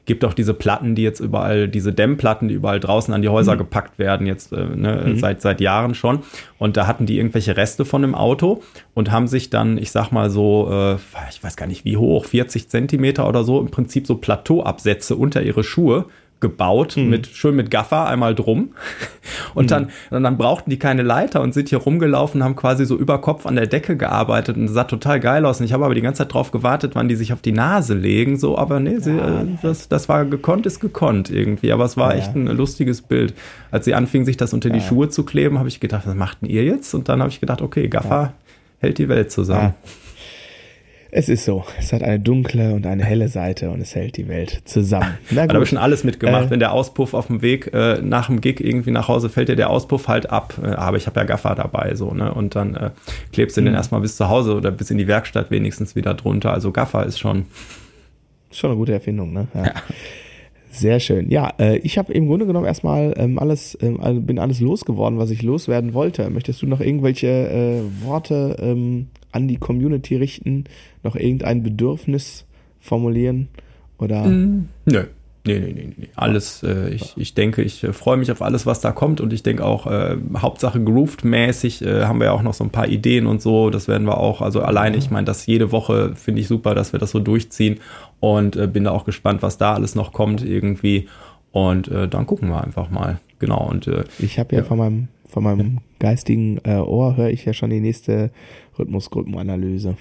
gibt auch diese Platten, die jetzt überall, diese Dämmplatten, die überall draußen an die Häuser mhm. gepackt werden, jetzt äh, ne, mhm. seit, seit Jahren schon. Und da hatten die irgendwelche Reste von dem Auto und haben sich dann, ich sag mal so, äh, ich weiß gar nicht wie hoch, 40 Zentimeter oder so, im Prinzip so Plateauabsätze unter ihre Schuhe gebaut, mhm. mit, schön mit Gaffer einmal drum. <laughs> Und mhm. dann, und dann brauchten die keine Leiter und sind hier rumgelaufen, haben quasi so über Kopf an der Decke gearbeitet und das sah total geil aus. Und ich habe aber die ganze Zeit drauf gewartet, wann die sich auf die Nase legen, so, aber nee, sie, ja. Äh, das, das war gekonnt, ist gekonnt irgendwie. Aber es war ja. echt ein lustiges Bild. Als sie anfingen, sich das unter die Schuhe zu kleben, habe ich gedacht, was machten ihr jetzt? Und dann habe ich gedacht, okay, Gaffer hält die Welt zusammen. Es ist so. Es hat eine dunkle und eine helle Seite und es hält die Welt zusammen. Na gut. Da habe ich schon alles mitgemacht. Äh, Wenn der Auspuff auf dem Weg äh, nach dem Gig irgendwie nach Hause fällt, dir der Auspuff halt ab. Äh, aber ich habe ja Gaffer dabei so, ne? Und dann äh, klebst du den mhm. erstmal bis zu Hause oder bis in die Werkstatt wenigstens wieder drunter. Also Gaffer ist schon. Schon eine gute Erfindung, ne? Ja. ja. Sehr schön. Ja, äh, ich habe im Grunde genommen erstmal ähm, alles, ähm, bin alles losgeworden, was ich loswerden wollte. Möchtest du noch irgendwelche Worte ähm, an die Community richten? Noch irgendein Bedürfnis formulieren? Oder? Mm, nö. Nee, nee, nee, nee. Alles, äh, ich, ich denke, ich äh, freue mich auf alles, was da kommt und ich denke auch, äh, Hauptsache grooved-mäßig äh, haben wir ja auch noch so ein paar Ideen und so. Das werden wir auch, also alleine, ich meine, das jede Woche finde ich super, dass wir das so durchziehen und äh, bin da auch gespannt, was da alles noch kommt irgendwie. Und äh, dann gucken wir einfach mal. Genau. Und äh, ich habe ja, ja, von meinem von meinem geistigen äh, Ohr höre ich ja schon die nächste Rhythmusgruppenanalyse.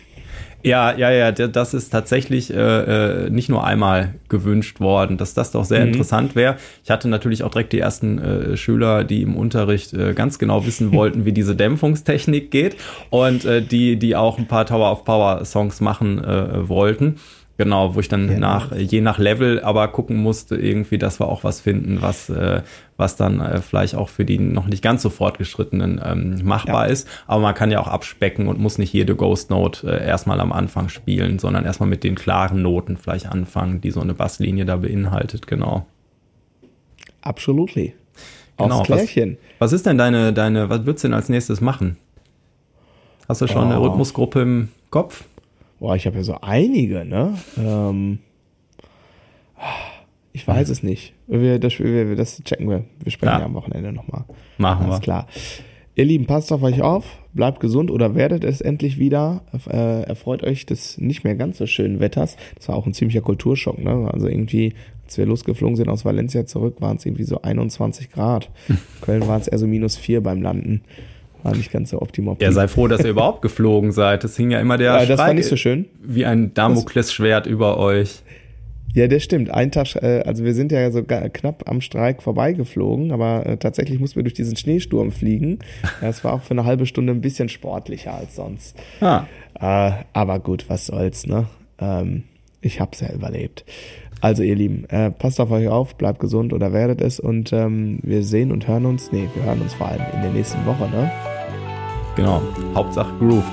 Ja, ja, ja, das ist tatsächlich äh, äh, nicht nur einmal gewünscht worden, dass das doch sehr mhm. interessant wäre. Ich hatte natürlich auch direkt die ersten äh, Schüler, die im Unterricht äh, ganz genau wissen <laughs> wollten, wie diese Dämpfungstechnik geht und äh, die, die auch ein paar Tower of Power Songs machen äh, wollten. Genau, wo ich dann ja, nach, je nach Level aber gucken musste, irgendwie, dass wir auch was finden, was, äh, was dann äh, vielleicht auch für die noch nicht ganz so fortgeschrittenen ähm, machbar ja. ist. Aber man kann ja auch abspecken und muss nicht jede Ghost Note äh, erstmal am Anfang spielen, sondern erstmal mit den klaren Noten vielleicht anfangen, die so eine Basslinie da beinhaltet, genau. Absolutely. Genau. Was, was ist denn deine, deine, was würdest du denn als nächstes machen? Hast du schon oh. eine Rhythmusgruppe im Kopf? Boah, ich habe ja so einige, ne? Ähm, ich weiß es nicht. Wir, das, wir, das checken wir. Wir sprechen ja, am Wochenende nochmal. Machen Alles wir. klar. Ihr Lieben, passt auf euch auf, bleibt gesund oder werdet es endlich wieder. Äh, erfreut euch des nicht mehr ganz so schönen Wetters. Das war auch ein ziemlicher Kulturschock, ne? Also irgendwie, als wir losgeflogen sind aus Valencia zurück, waren es irgendwie so 21 Grad. <laughs> Köln waren es eher so minus vier beim Landen. War nicht ganz so optimal. Ja, sei froh, dass ihr überhaupt geflogen seid. Das hing ja immer der ja, das war nicht so schön. wie ein Damoklesschwert über euch. Ja, das stimmt. Ein Tag, äh, also wir sind ja so knapp am Streik vorbeigeflogen, aber äh, tatsächlich mussten wir durch diesen Schneesturm fliegen. Das war auch für eine halbe Stunde ein bisschen sportlicher als sonst. Ah. Äh, aber gut, was soll's, ne? Ähm, ich hab's ja überlebt. Also ihr Lieben, äh, passt auf euch auf, bleibt gesund oder werdet es und ähm, wir sehen und hören uns, nee, wir hören uns vor allem in der nächsten Woche, ne? Genau, Hauptsache grooved.